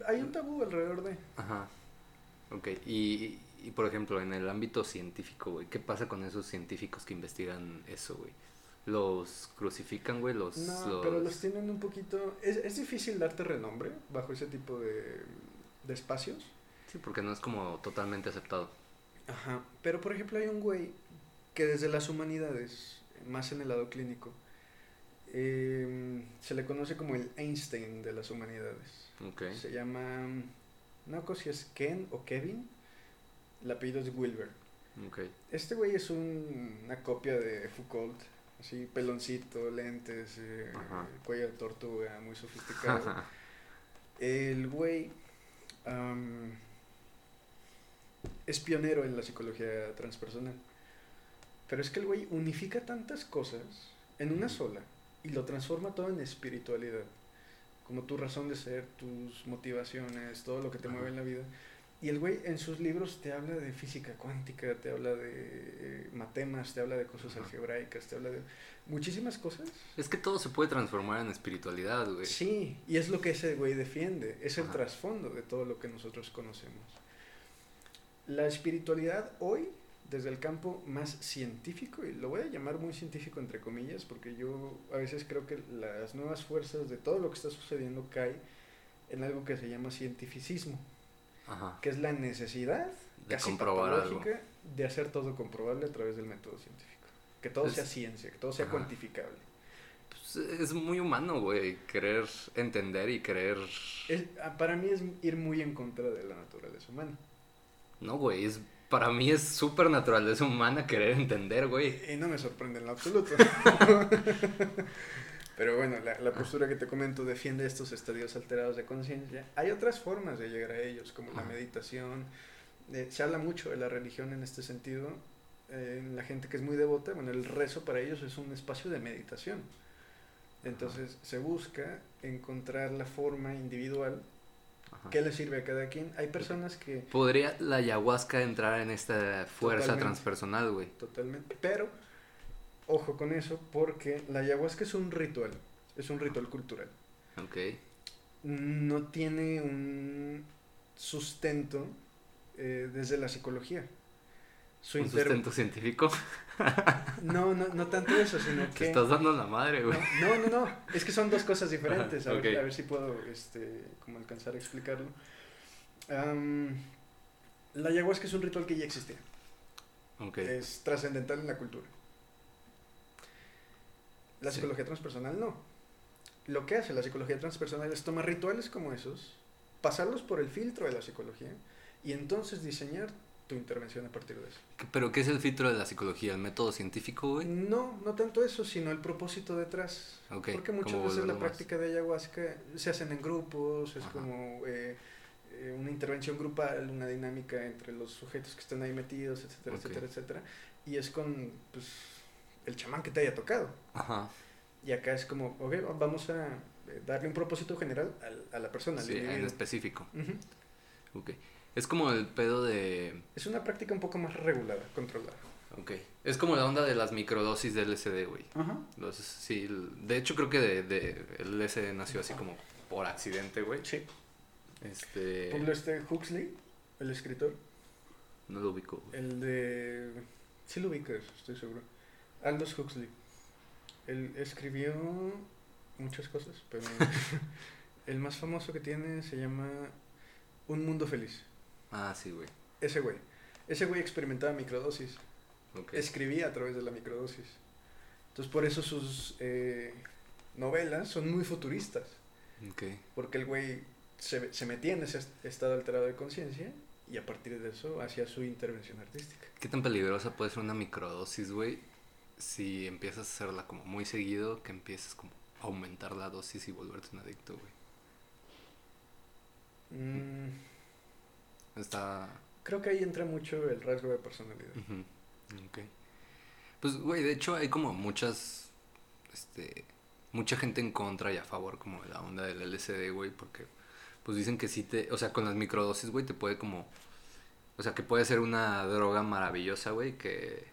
Hay un tabú alrededor de... Ajá. Ok. Y, y, por ejemplo, en el ámbito científico, güey, ¿qué pasa con esos científicos que investigan eso, güey? ¿Los crucifican, güey? Los, No, los... pero los tienen un poquito... Es, es difícil darte renombre bajo ese tipo de, de espacios. Sí, porque no es como totalmente aceptado. Ajá. Pero por ejemplo hay un güey que desde las humanidades, más en el lado clínico, eh, se le conoce como el Einstein de las humanidades. Ok. Se llama, no recuerdo si es Ken o Kevin, el apellido es Wilber. Ok. Este güey es un- una copia de Foucault, así peloncito, lentes, eh, cuello de tortuga, muy sofisticado. El güey am, es pionero en la psicología transpersonal. Pero es que el güey unifica tantas cosas en una sola y lo transforma todo en espiritualidad. Como tu razón de ser, tus motivaciones, todo lo que te Ajá. mueve en la vida. Y el güey en sus libros te habla de física cuántica, te habla de eh, matemas, te habla de cosas algebraicas, te habla de muchísimas cosas. Es que todo se puede transformar en espiritualidad, güey. Sí, y es lo que ese güey defiende, es el Ajá. trasfondo de todo lo que nosotros conocemos. La espiritualidad hoy, desde el campo más científico, y lo voy a llamar muy científico entre comillas, porque yo a veces creo que las nuevas fuerzas de todo lo que está sucediendo cae en algo que se llama cientificismo, Ajá. que es la necesidad De casi comprobar algo. de hacer todo comprobable a través del método científico. Que todo Es- sea ciencia, que todo sea Ajá. cuantificable. Pues, es muy humano, güey, querer entender y querer... Es- ah, para mí es ir muy en contra de la naturaleza humana. No, güey, es... Para mí es súper naturaleza humana querer entender, güey. Y no me sorprende en lo absoluto. Pero bueno, la, la postura que te comento defiende estos estadios alterados de conciencia. Hay otras formas de llegar a ellos, como la Ajá. meditación. Eh, se habla mucho de la religión en este sentido. Eh, la gente que es muy devota, bueno, el rezo para ellos es un espacio de meditación. Entonces se busca encontrar la forma individual Ajá. que le sirve a cada quien. Hay personas que ¿Podría la ayahuasca entrar en esta fuerza Totalmente. transpersonal, güey? Totalmente. Pero, ojo con eso, porque la ayahuasca es un ritual, es un ritual cultural. Ok. No tiene un sustento eh, desde la psicología. su ¿Un inter... sustento científico? No, no, no tanto eso, sino Te que... estás dando la madre, güey. No, no, no, es que son dos cosas diferentes. A, ver, a ver si puedo este, como alcanzar a explicarlo. Am, la ayahuasca es un ritual que ya existía. Ok. Es trascendental en la cultura. La Sí. psicología transpersonal no. Lo que hace la psicología transpersonal es tomar rituales como esos, pasarlos por el filtro de la psicología y entonces diseñar tu intervención a partir de eso. ¿Qué- ¿Pero qué es el filtro de la psicología? ¿El método científico, güey? No, no tanto eso, sino el propósito detrás. Ok. Porque muchas ¿cómo veces la más? práctica de ayahuasca se hacen en grupos, es Ajá. como eh, eh, una intervención grupal, una dinámica entre los sujetos que están ahí metidos, etcétera, Ok. etcétera, etcétera. Y es con pues, el chamán que te haya tocado. Ajá. Y acá es como, ok, vamos a eh, darle un propósito general al- a la persona, Sí, en específico. Ujú. Ok. Es como el pedo de... Es una práctica un poco más regulada, controlada. Ok. Es como la onda de las microdosis de LSD, güey. Los, sí, de hecho creo que de, de- el LSD nació así como por accidente, güey. Sí. Este... Ejemplo, este Huxley, el escritor, No lo ubico. güey. el de... Sí lo ubicas, estoy seguro. Aldous Huxley. Él escribió muchas cosas, pero el más famoso que tiene se llama Un Mundo Feliz. Ah, sí, güey. Ese güey. Ese güey experimentaba microdosis. Ok. Escribía a través de la microdosis. Entonces por eso sus eh, novelas son muy futuristas. Ok. Porque el güey se, se metía en ese est- estado alterado de conciencia y a partir de eso hacía su intervención artística. ¿Qué tan peligrosa puede ser una microdosis, güey? Si empiezas a hacerla como muy seguido, que empieces como a aumentar la dosis y volverte un adicto, güey. Mm, Está... creo que ahí entra mucho el rasgo de personalidad. Ujú, Ok. Pues, güey, de hecho hay como muchas, este, mucha gente en contra y a favor como de la onda del LSD, güey, porque pues dicen que sí te, o sea, con las microdosis, güey, te puede como, o sea, que puede ser una droga maravillosa, güey, que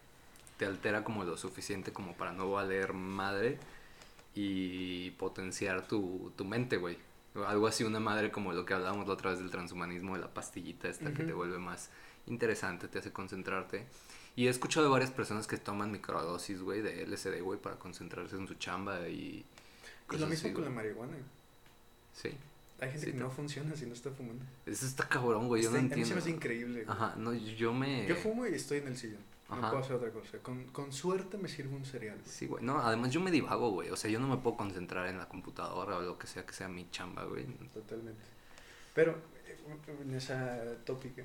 te altera como lo suficiente como para no valer madre y potenciar tu, tu mente, güey. Algo así, una madre como lo que hablábamos la otra vez del transhumanismo, de la pastillita esta que te vuelve más interesante, te hace concentrarte. Y he escuchado de varias personas que toman microdosis, güey, de LSD, güey, para concentrarse en su chamba y... Y cosas lo mismo así, con la marihuana. Sí. Hay gente Sí, que no funciona si no está fumando. Eso está cabrón, güey, yo no a mí se me entiendo. hace increíble. güey. Ajá, no, yo me... Yo fumo y estoy en el sillón. No Ajá. puedo hacer otra cosa. Con, con suerte me sirvo un cereal. güey. Sí, güey. No, además yo me divago, güey. O sea, yo no me puedo concentrar en la computadora o lo que sea que sea mi chamba, güey. Totalmente. Pero eh, en esa tópica,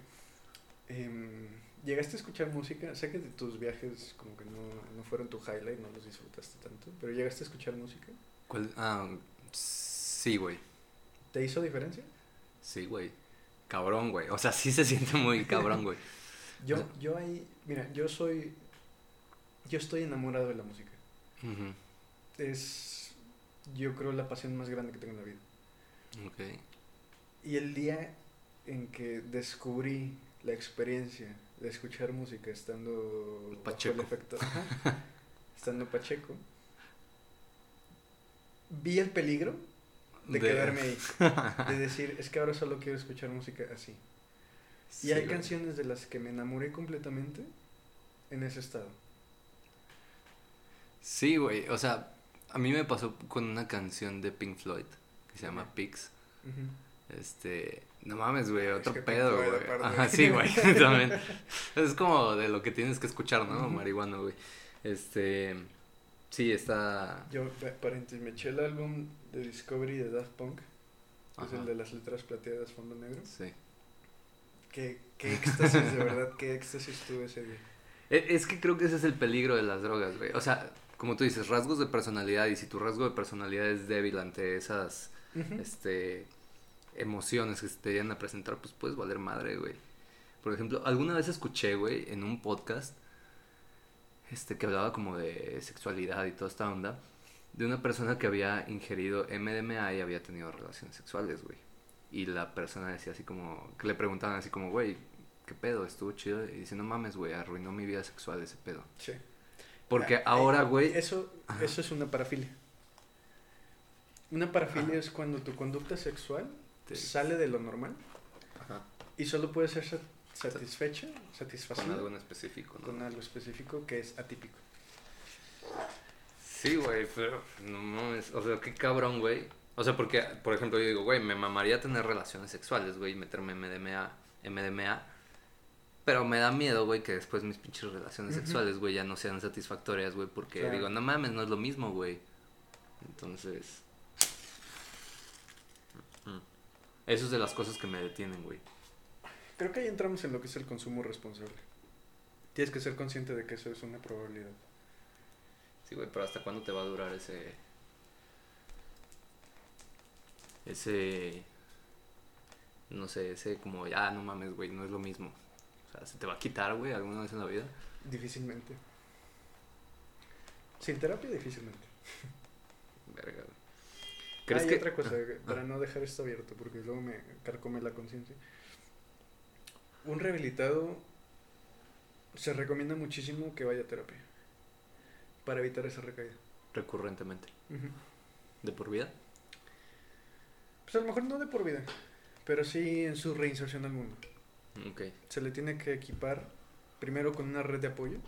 em, ¿llegaste a escuchar música? Sé que de tus viajes como que no, no fueron tu highlight, no los disfrutaste tanto, pero ¿llegaste a escuchar música? ¿Cuál? Ah, sí, güey. ¿Te hizo diferencia? Sí, güey. Cabrón, güey. O sea, sí se siente muy cabrón, güey. Yo, yo ahí, mira, yo soy, yo estoy enamorado de la música. Es, yo creo, la pasión más grande que tengo en la vida. Ok. Y el día en que descubrí la experiencia de escuchar música estando bajo el Pacheco. efecto, ajá, estando Pacheco, vi el peligro de, De- quedarme ahí, de decir, es que ahora solo quiero escuchar música así. Sí, y hay güey. canciones de las que me enamoré completamente en ese estado. Sí, güey. O sea, a mí me pasó con una canción de Pink Floyd que se llama. Ujú. Este, no mames, güey, Es otro que pedo, güey. Ajá, sí, güey, también. Es como de lo que tienes que escuchar, ¿no? Marihuana, güey. Este, sí, está... Yo, pa- paréntesis, me eché el álbum de Discovery de Daft Punk, es el de las letras plateadas, fondo negro. Sí. Qué, qué éxtasis, de verdad, qué éxtasis tuve ese día. E- Es que creo que ese es el peligro de las drogas, güey. O sea, como tú dices, rasgos de personalidad y si tu rasgo de personalidad es débil ante esas, este, emociones que se te llegan a presentar, pues puedes valer madre, güey. Por ejemplo, alguna vez escuché, güey, en un podcast, este, que hablaba como de sexualidad y toda esta onda, de una persona que había ingerido MDMA y había tenido relaciones sexuales, güey. Y la persona decía así como, que le preguntaban así como, güey, ¿qué pedo? Estuvo chido. Y dice, no mames, güey, arruinó mi vida sexual ese pedo. Sí. Porque Ah, ahora, eh, güey, Eso, Ajá. eso es una parafilia. Una parafilia es cuando tu conducta sexual Te- sale de lo normal Ajá. y solo puede ser, satisfecha, Con satisfacida algo en específico, ¿no? con algo específico que es atípico. Sí, güey, pero no mames. O sea, qué cabrón, güey. O sea, porque, por ejemplo, yo digo, güey, me mamaría tener relaciones sexuales, güey, y meterme en MDMA, MDMA. Pero me da miedo, güey, que después mis pinches relaciones sexuales, güey, ya no sean satisfactorias, güey, porque Claro. digo, no mames, no es lo mismo, güey. Entonces. Eso es de las cosas que me detienen, güey. Creo que ahí entramos en lo que es el consumo responsable. Tienes que ser consciente de que eso es una probabilidad. Sí, güey, pero ¿hasta cuándo te va a durar ese. Ese. No sé, ese como, ya no mames, güey, no es lo mismo. O sea, ¿se te va a quitar, güey, alguna vez en la vida? Difícilmente. Sin terapia, difícilmente. Verga. Hay ¿Crees que.? otra cosa, Ah, para ah, no dejar esto abierto, porque luego me carcome la conciencia. Un rehabilitado se recomienda muchísimo que vaya a terapia para evitar esa recaída. Recurrentemente. ¿De por vida? Pues a lo mejor no de por vida, pero sí en su reinserción al mundo. Ok. Se le tiene que equipar primero con una red de apoyo,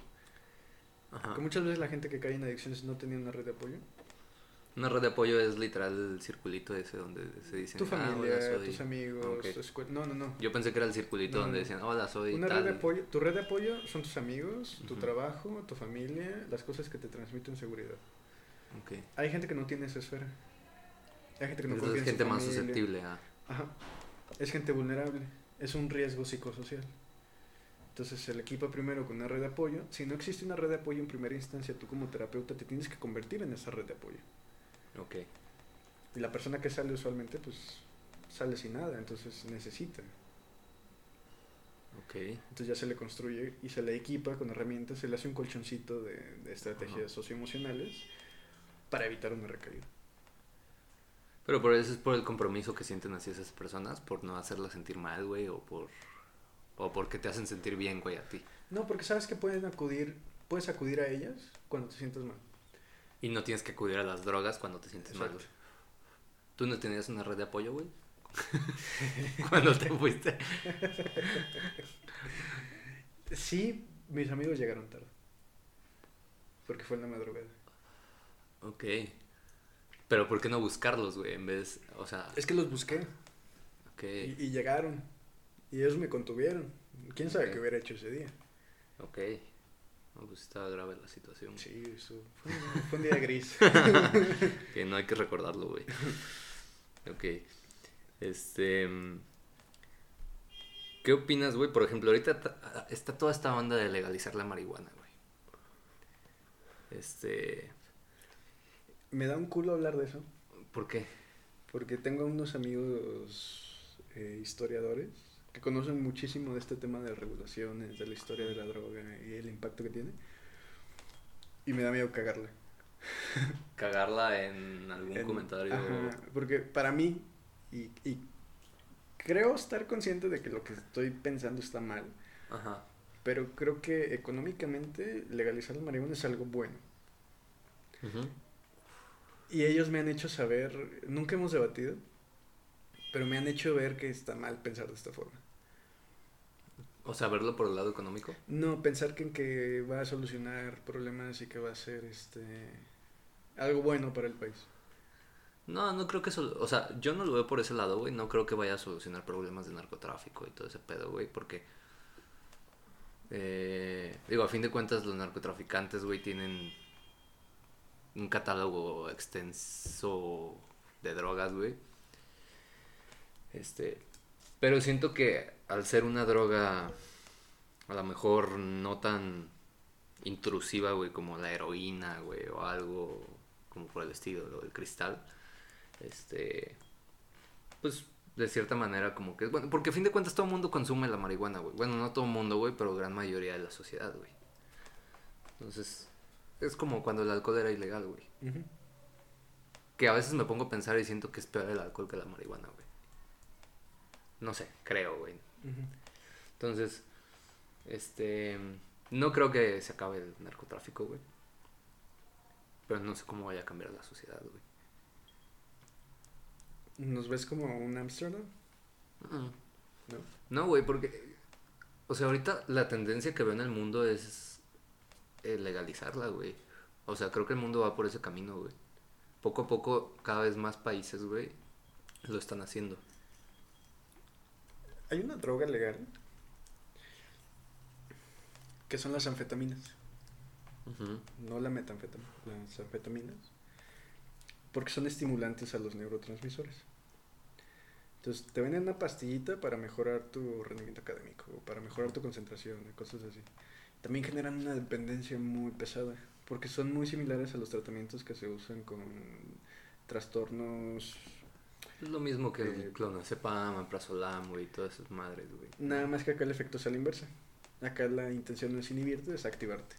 Ajá. que muchas veces la gente que cae en adicciones no tenía una red de apoyo. Una red de apoyo es literal el circulito ese donde se dicen. Tu "Ah, familia, hola, soy-". tus amigos, Ok. tu escuela. No, no, no. Yo pensé que era el circulito No, donde no. decían, hola, soy. Una tal". red de apoyo, tu red de apoyo son tus amigos, tu Ujú. trabajo, tu familia, las cosas que te transmiten seguridad. Ok. Hay gente que no tiene esa esfera. Hay gente que no confía en su gente más familia. susceptible a. Ajá. Es gente vulnerable. Es un riesgo psicosocial. Entonces se le equipa primero con una red de apoyo. Si no existe una red de apoyo en primera instancia, tú como terapeuta te tienes que convertir en esa red de apoyo. Ok. Y la persona que sale usualmente, pues sale sin nada, entonces necesita. Ok. Entonces ya se le construye y se le equipa con herramientas, se le hace un colchoncito de, de estrategias socioemocionales para evitar una recaída. Pero por eso es por el compromiso que sienten hacia esas personas, por no hacerlas sentir mal, güey, o por. O porque te hacen sentir bien, güey, a ti. No, porque sabes que pueden acudir, puedes acudir a ellas cuando te sientas mal. Y no tienes que acudir a las drogas cuando te sientes mal, Exacto. güey. ¿Tú no tenías una red de apoyo, güey? cuando te fuiste. Sí, mis amigos llegaron tarde. Porque fue en la madrugada. Ok. Pero ¿por qué no buscarlos, güey? En vez. O sea. Es que los busqué Ok. y, y llegaron. Y ellos me contuvieron. ¿Quién sabe qué hubiera hecho ese día? Ok. No, pues estaba grave la situación. Sí, eso fue, un- fue un día gris. Que no hay que recordarlo, güey. Ok. Este. mm, ¿Qué opinas, güey? Por ejemplo, ahorita ta- está toda esta onda de legalizar la marihuana, güey. Este. Me da un culo hablar de eso. ¿Por qué? Porque tengo unos amigos eh, historiadores que conocen muchísimo de este tema de regulaciones, de la historia de la droga y el impacto que tiene. Y me da miedo cagarla. Cagarla en algún En- comentario. ajá, porque para mí, y, y creo estar consciente de que lo que estoy pensando está mal, Ajá. pero creo que económicamente legalizar la marihuana es algo bueno. Y ellos me han hecho saber, nunca hemos debatido, pero me han hecho ver que está mal pensar de esta forma. O sea, verlo por el lado económico. No, pensar que, que va a solucionar problemas y que va a ser este algo bueno para el país. No, no creo que eso. O sea, yo no lo veo por ese lado, güey. No creo que vaya a solucionar problemas de narcotráfico y todo ese pedo, güey. Porque. eh, digo, a fin de cuentas, los narcotraficantes, güey, tienen un catálogo extenso de drogas, güey. Este. Pero siento que al ser una droga a lo mejor no tan intrusiva, güey, como la heroína, güey, o algo como por el estilo, lo cristal, este, pues de cierta manera como que, bueno, porque a fin de cuentas todo el mundo consume la marihuana, güey. Bueno, no todo el mundo, güey, pero gran mayoría de la sociedad, güey. Entonces, es como cuando el alcohol era ilegal, güey. Que a veces me pongo a pensar y siento que es peor el alcohol que la marihuana, güey. No sé, creo, güey. Entonces, este, no creo que se acabe el narcotráfico, güey. Pero no sé cómo vaya a cambiar la sociedad, güey. ¿Nos ves como un Amsterdam? Mm. ¿No? No, güey, porque O sea, ahorita la tendencia que veo en el mundo es eh, legalizarla, güey. O sea, creo que el mundo va por ese camino, güey. Poco a poco, cada vez más países, güey, lo están haciendo. Hay una droga legal que son las anfetaminas, no la metanfetamina, las anfetaminas, porque son estimulantes a los neurotransmisores. Entonces, te venden una pastillita para mejorar tu rendimiento académico, para mejorar tu concentración, cosas así. También generan una dependencia muy pesada, porque son muy similares a los tratamientos que se usan con trastornos Es lo mismo que Eh, el clonazepam, alprazolam, güey, todas esas madres, güey. Nada más que acá el efecto es a la inversa. Acá la intención no es inhibirte, es activarte.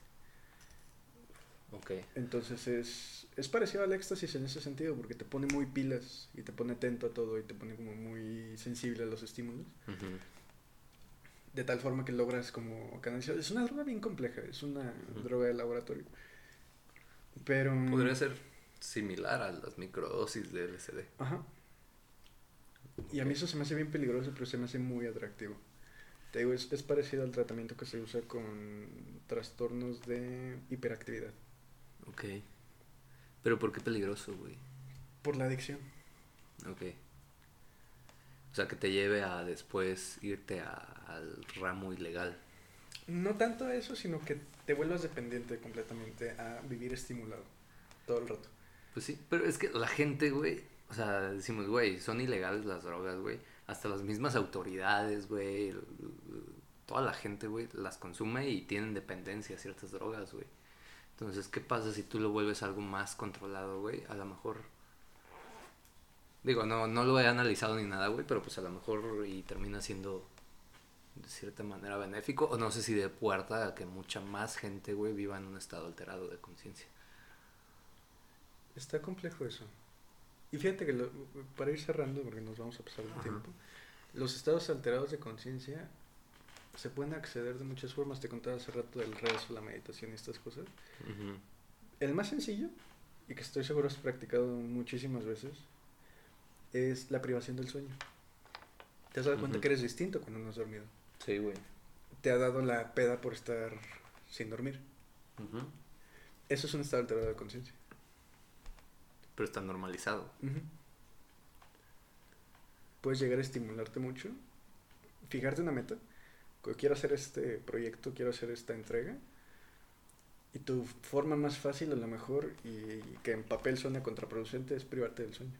Ok. Entonces es, es parecido al éxtasis en ese sentido, porque te pone muy pilas y te pone atento a todo y te pone como muy sensible a los estímulos. Ujú. De tal forma que logras como canalizar. Es una droga bien compleja, es una droga de laboratorio. Pero... Podría ser similar a las microdosis de LSD. Ajá. Y a mí eso se me hace bien peligroso, pero se me hace muy atractivo. Te digo, es, es parecido al tratamiento que se usa con trastornos de hiperactividad. Ok. Pero ¿por qué peligroso, güey? Por la adicción. Ok. O sea, que te lleve a después irte a- al ramo ilegal. No tanto eso, sino que te vuelvas dependiente completamente a vivir estimulado todo el rato. Pues sí, pero es que la gente, güey, o sea, decimos, güey, son ilegales las drogas, güey. Hasta las mismas autoridades, güey, toda la gente, güey, las consume y tienen dependencia a ciertas drogas, güey. Entonces, ¿qué pasa si tú lo vuelves algo más controlado, güey? A lo mejor... Digo, no, no lo he analizado ni nada, güey, pero pues a lo mejor y termina siendo de cierta manera benéfico, o no sé si de puerta a que mucha más gente, güey, viva en un estado alterado de conciencia. Está complejo eso. Y fíjate que lo- para ir cerrando, porque nos vamos a pasar el Ajá. tiempo, los estados alterados de conciencia se pueden acceder de muchas formas. Te contaba hace rato del rezo, la meditación y estas cosas. El más sencillo, y que estoy seguro has practicado muchísimas veces, es la privación del sueño. Te has dado cuenta que eres distinto cuando no has dormido. Sí, güey. Te ha dado la peda por estar sin dormir. Eso es un estado alterado de conciencia. Pero está normalizado. Puedes llegar a estimularte mucho, fijarte una meta, quiero hacer este proyecto, quiero hacer esta entrega, y tu forma más fácil a lo mejor, y que en papel suena contraproducente, es privarte del sueño,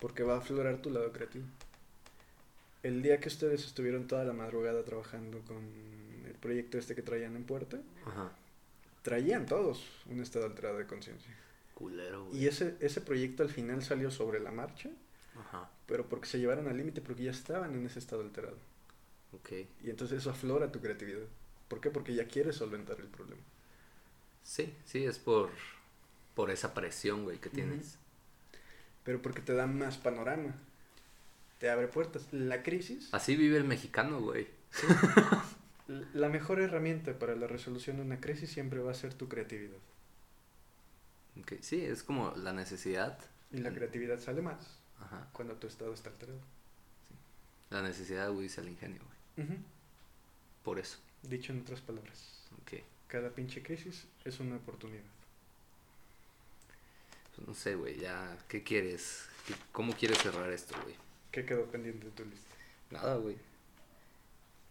Porque va a aflorar tu lado creativo. El día que ustedes estuvieron toda la madrugada trabajando con el proyecto este que traían en puerta, Ajá. traían todos un estado alterado de conciencia. Culero, güey. Y ese, ese proyecto al final salió sobre la marcha, Ajá. pero porque se llevaron al límite, porque ya estaban en ese estado alterado. Ok. Y entonces eso aflora tu creatividad. ¿Por qué? Porque ya quieres solventar el problema. Sí, sí, es por, por esa presión, güey, que tienes. Pero porque te da más panorama. Te abre puertas. La crisis, Así vive el mexicano, güey. la mejor herramienta para la resolución de una crisis siempre va a ser tu creatividad. Ok, Sí, es como la necesidad. Y la creatividad sale más Ajá. cuando tu estado está alterado. La necesidad agudeza el ingenio, güey. Ujú. Por eso. Dicho en otras palabras, Ok. cada pinche crisis es una oportunidad. Pues no sé, güey, ya. ¿Qué quieres? ¿Qué- ¿Cómo quieres cerrar esto, güey? ¿Qué quedó pendiente de tu lista? Nada, güey.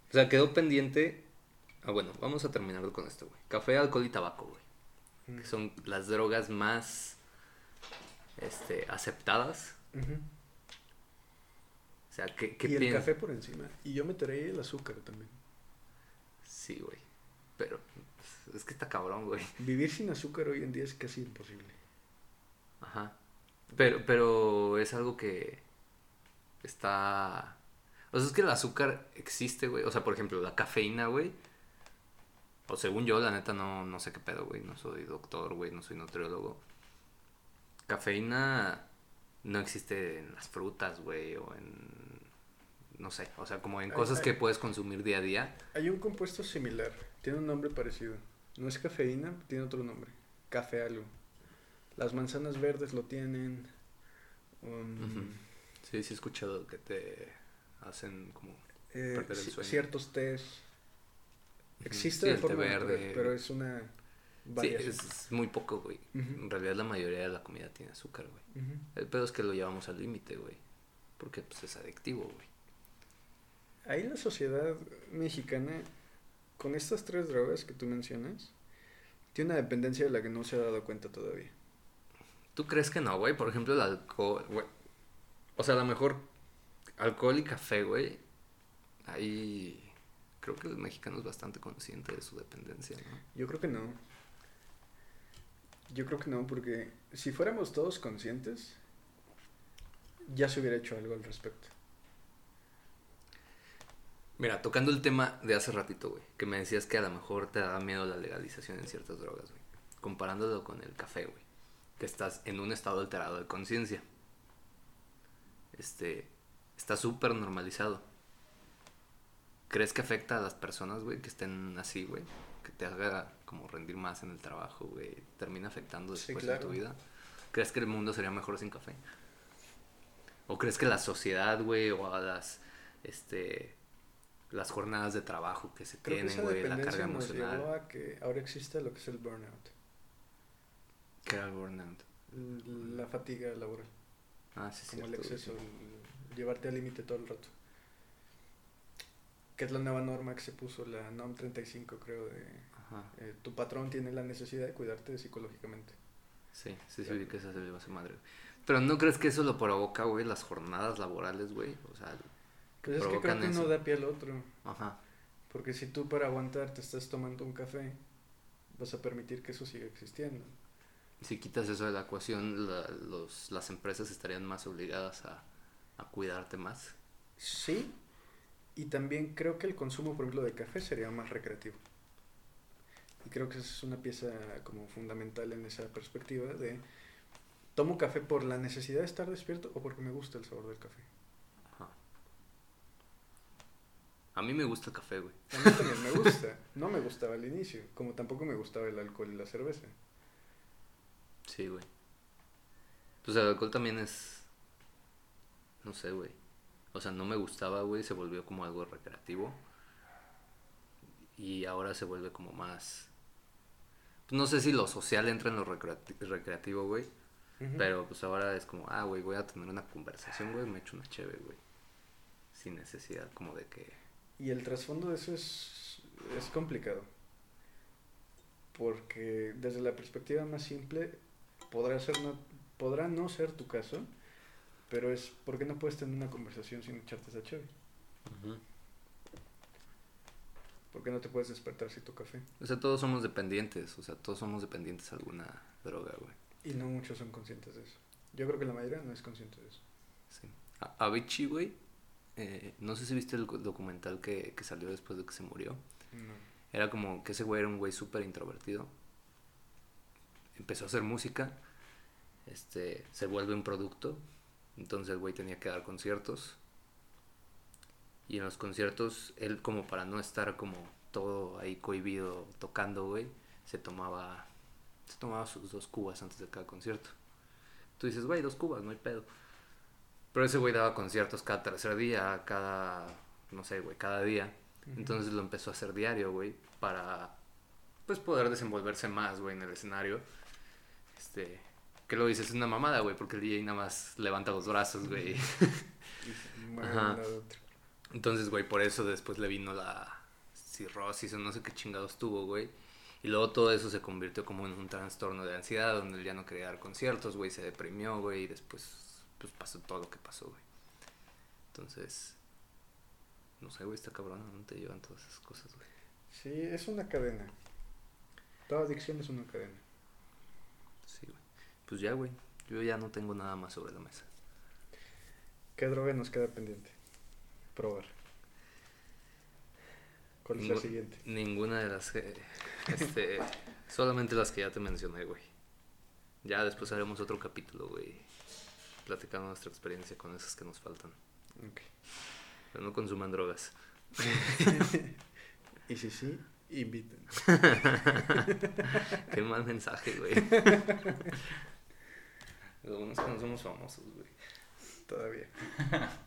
O sea, quedó pendiente. Ah, bueno, vamos a terminar con esto, güey. Café, alcohol y tabaco, güey. Mm. Que son las drogas más este, aceptadas. O sea, ¿qué, qué Y el café por encima. Y yo meteré el azúcar también. Sí, güey. Pero es que está cabrón, güey. Vivir sin azúcar hoy en día es casi imposible. Ajá. Pero, pero es algo que está... O sea, es que el azúcar existe, güey. O sea, por ejemplo, la cafeína, güey. O según yo, la neta, no, no sé qué pedo, güey. No soy doctor, güey. No soy nutriólogo. Cafeína no existe en las frutas, güey. O en... No sé. O sea, como en cosas que puedes consumir día a día. Hay un compuesto similar, tiene un nombre parecido. No es cafeína, tiene otro nombre. Café algo. Las manzanas verdes lo tienen. um, Ujú. Sí, sí he escuchado que te hacen como eh, Perder el ci- sueño. ciertos tés. Existe Sí, de té forma natural, verde. pero es una Sí, variación. es, es muy poco, güey. En realidad la mayoría de la comida tiene azúcar, güey. Ujú. El pedo es que lo llevamos al límite, güey. Porque pues es adictivo, güey. Ahí la sociedad mexicana, con estas tres drogas que tú mencionas, tiene una dependencia de la que no se ha dado cuenta todavía. ¿Tú crees que no, güey? Por ejemplo, el alcohol, güey. O sea, a lo mejor alcohol y café, güey. Ahí creo que el mexicano es bastante consciente de su dependencia, ¿no? Yo creo que no. Yo creo que no, porque si fuéramos todos conscientes, ya se hubiera hecho algo al respecto. Mira, tocando el tema de hace ratito, güey, que me decías que a lo mejor te da miedo la legalización en ciertas drogas, güey. Comparándolo con el café, güey, que estás en un estado alterado de conciencia. Este, está súper normalizado. ¿Crees que afecta a las personas, güey, que estén así, güey? Que te haga como rendir más en el trabajo, güey. Termina afectando Sí, después claro. en tu vida. ¿Crees que el mundo sería mejor sin café? ¿O crees que la sociedad, güey, o a las, este, las jornadas de trabajo que se Creo tienen, güey, la carga nos llevó emocional? a que ahora existe lo que es el burnout, ¿Qué era el burnout? la fatiga laboral, Ah, sí, como el cierto, exceso, sí. el llevarte al límite todo el rato. Que es la nueva norma que se puso, la NOM 35, creo, de Ajá. eh, tu patrón tiene la necesidad de cuidarte psicológicamente. Sí, sí, sí, que esa se le iba a su madre. Pero ¿no crees que eso lo provoca, güey, las jornadas laborales, güey? O sea, que Pues es que creo uno da pie al otro. Ajá. Porque si tú para aguantar te estás tomando un café, vas a permitir que eso siga existiendo. Si quitas eso de la ecuación, la- los, las empresas estarían más obligadas a, a cuidarte más. Sí, y también creo que el consumo, por ejemplo, de café sería más recreativo. Y creo que esa es una pieza como fundamental en esa perspectiva de tomo café por la necesidad de estar despierto o porque me gusta el sabor del café. Ajá. A mí me gusta el café, güey. A mí también me gusta. No me gustaba al inicio, como tampoco me gustaba el alcohol y la cerveza. Sí, güey. Pues el alcohol también es... No sé, güey. O sea, no me gustaba, güey. Se volvió como algo recreativo. Y ahora se vuelve como más... pues no sé si lo social entra en lo recreati- recreativo, güey. Pero pues ahora es como, ah, güey, voy a tener una conversación, güey. Me echo una chévere, güey. Sin necesidad como de que... Y el trasfondo de eso es, es complicado. Porque desde la perspectiva más simple, podrá, ser no, podrá no ser tu caso, pero es ¿por qué no puedes tener una conversación sin echarte esa chévere? ¿Por qué no te puedes despertar sin tu café? O sea, todos somos dependientes. O sea, todos somos dependientes a alguna droga, güey. Y no muchos son conscientes de eso. Yo creo que la mayoría no es consciente de eso. Sí. A- Avicii, güey, eh, no sé si viste el documental que, que salió después de que se murió. No. Era como que ese güey era un güey súper introvertido. Empezó a hacer música. Este, se vuelve un producto. Entonces el güey tenía que dar conciertos. Y en los conciertos, él como para no estar como todo ahí cohibido tocando, güey, se tomaba, se tomaba sus dos cubas antes de cada concierto. Tú dices, güey, dos cubas, no hay pedo. Pero ese güey daba conciertos cada tercer día, cada, no sé, güey, cada día. Entonces lo empezó a hacer diario, güey, para pues poder desenvolverse más, güey, en el escenario. Este, que lo dices, es una mamada, güey, porque el DJ nada más levanta los brazos, güey. Ajá. Entonces, güey, por eso después le vino la cirrosis o no sé qué chingados tuvo, güey. Y luego todo eso se convirtió como en un trastorno de ansiedad donde él ya no quería dar conciertos, güey, se deprimió, güey, y después pues pasó todo lo que pasó, güey. Entonces, no sé, güey, está cabrón, ¿no te llevan todas esas cosas, güey? Sí, es una cadena. Toda adicción es una cadena. Pues ya, güey, yo ya no tengo nada más sobre la mesa. ¿Qué droga nos queda pendiente? Probar. ¿Cuál es la siguiente? Ninguna de las que, este, solamente las que ya te mencioné, güey. Ya después haremos otro capítulo, güey, platicando nuestra experiencia con esas que nos faltan. Ok. Pero no consuman drogas. Y si sí, inviten. Qué mal mensaje, güey. Lo bueno es que no somos famosos, güey. Todavía.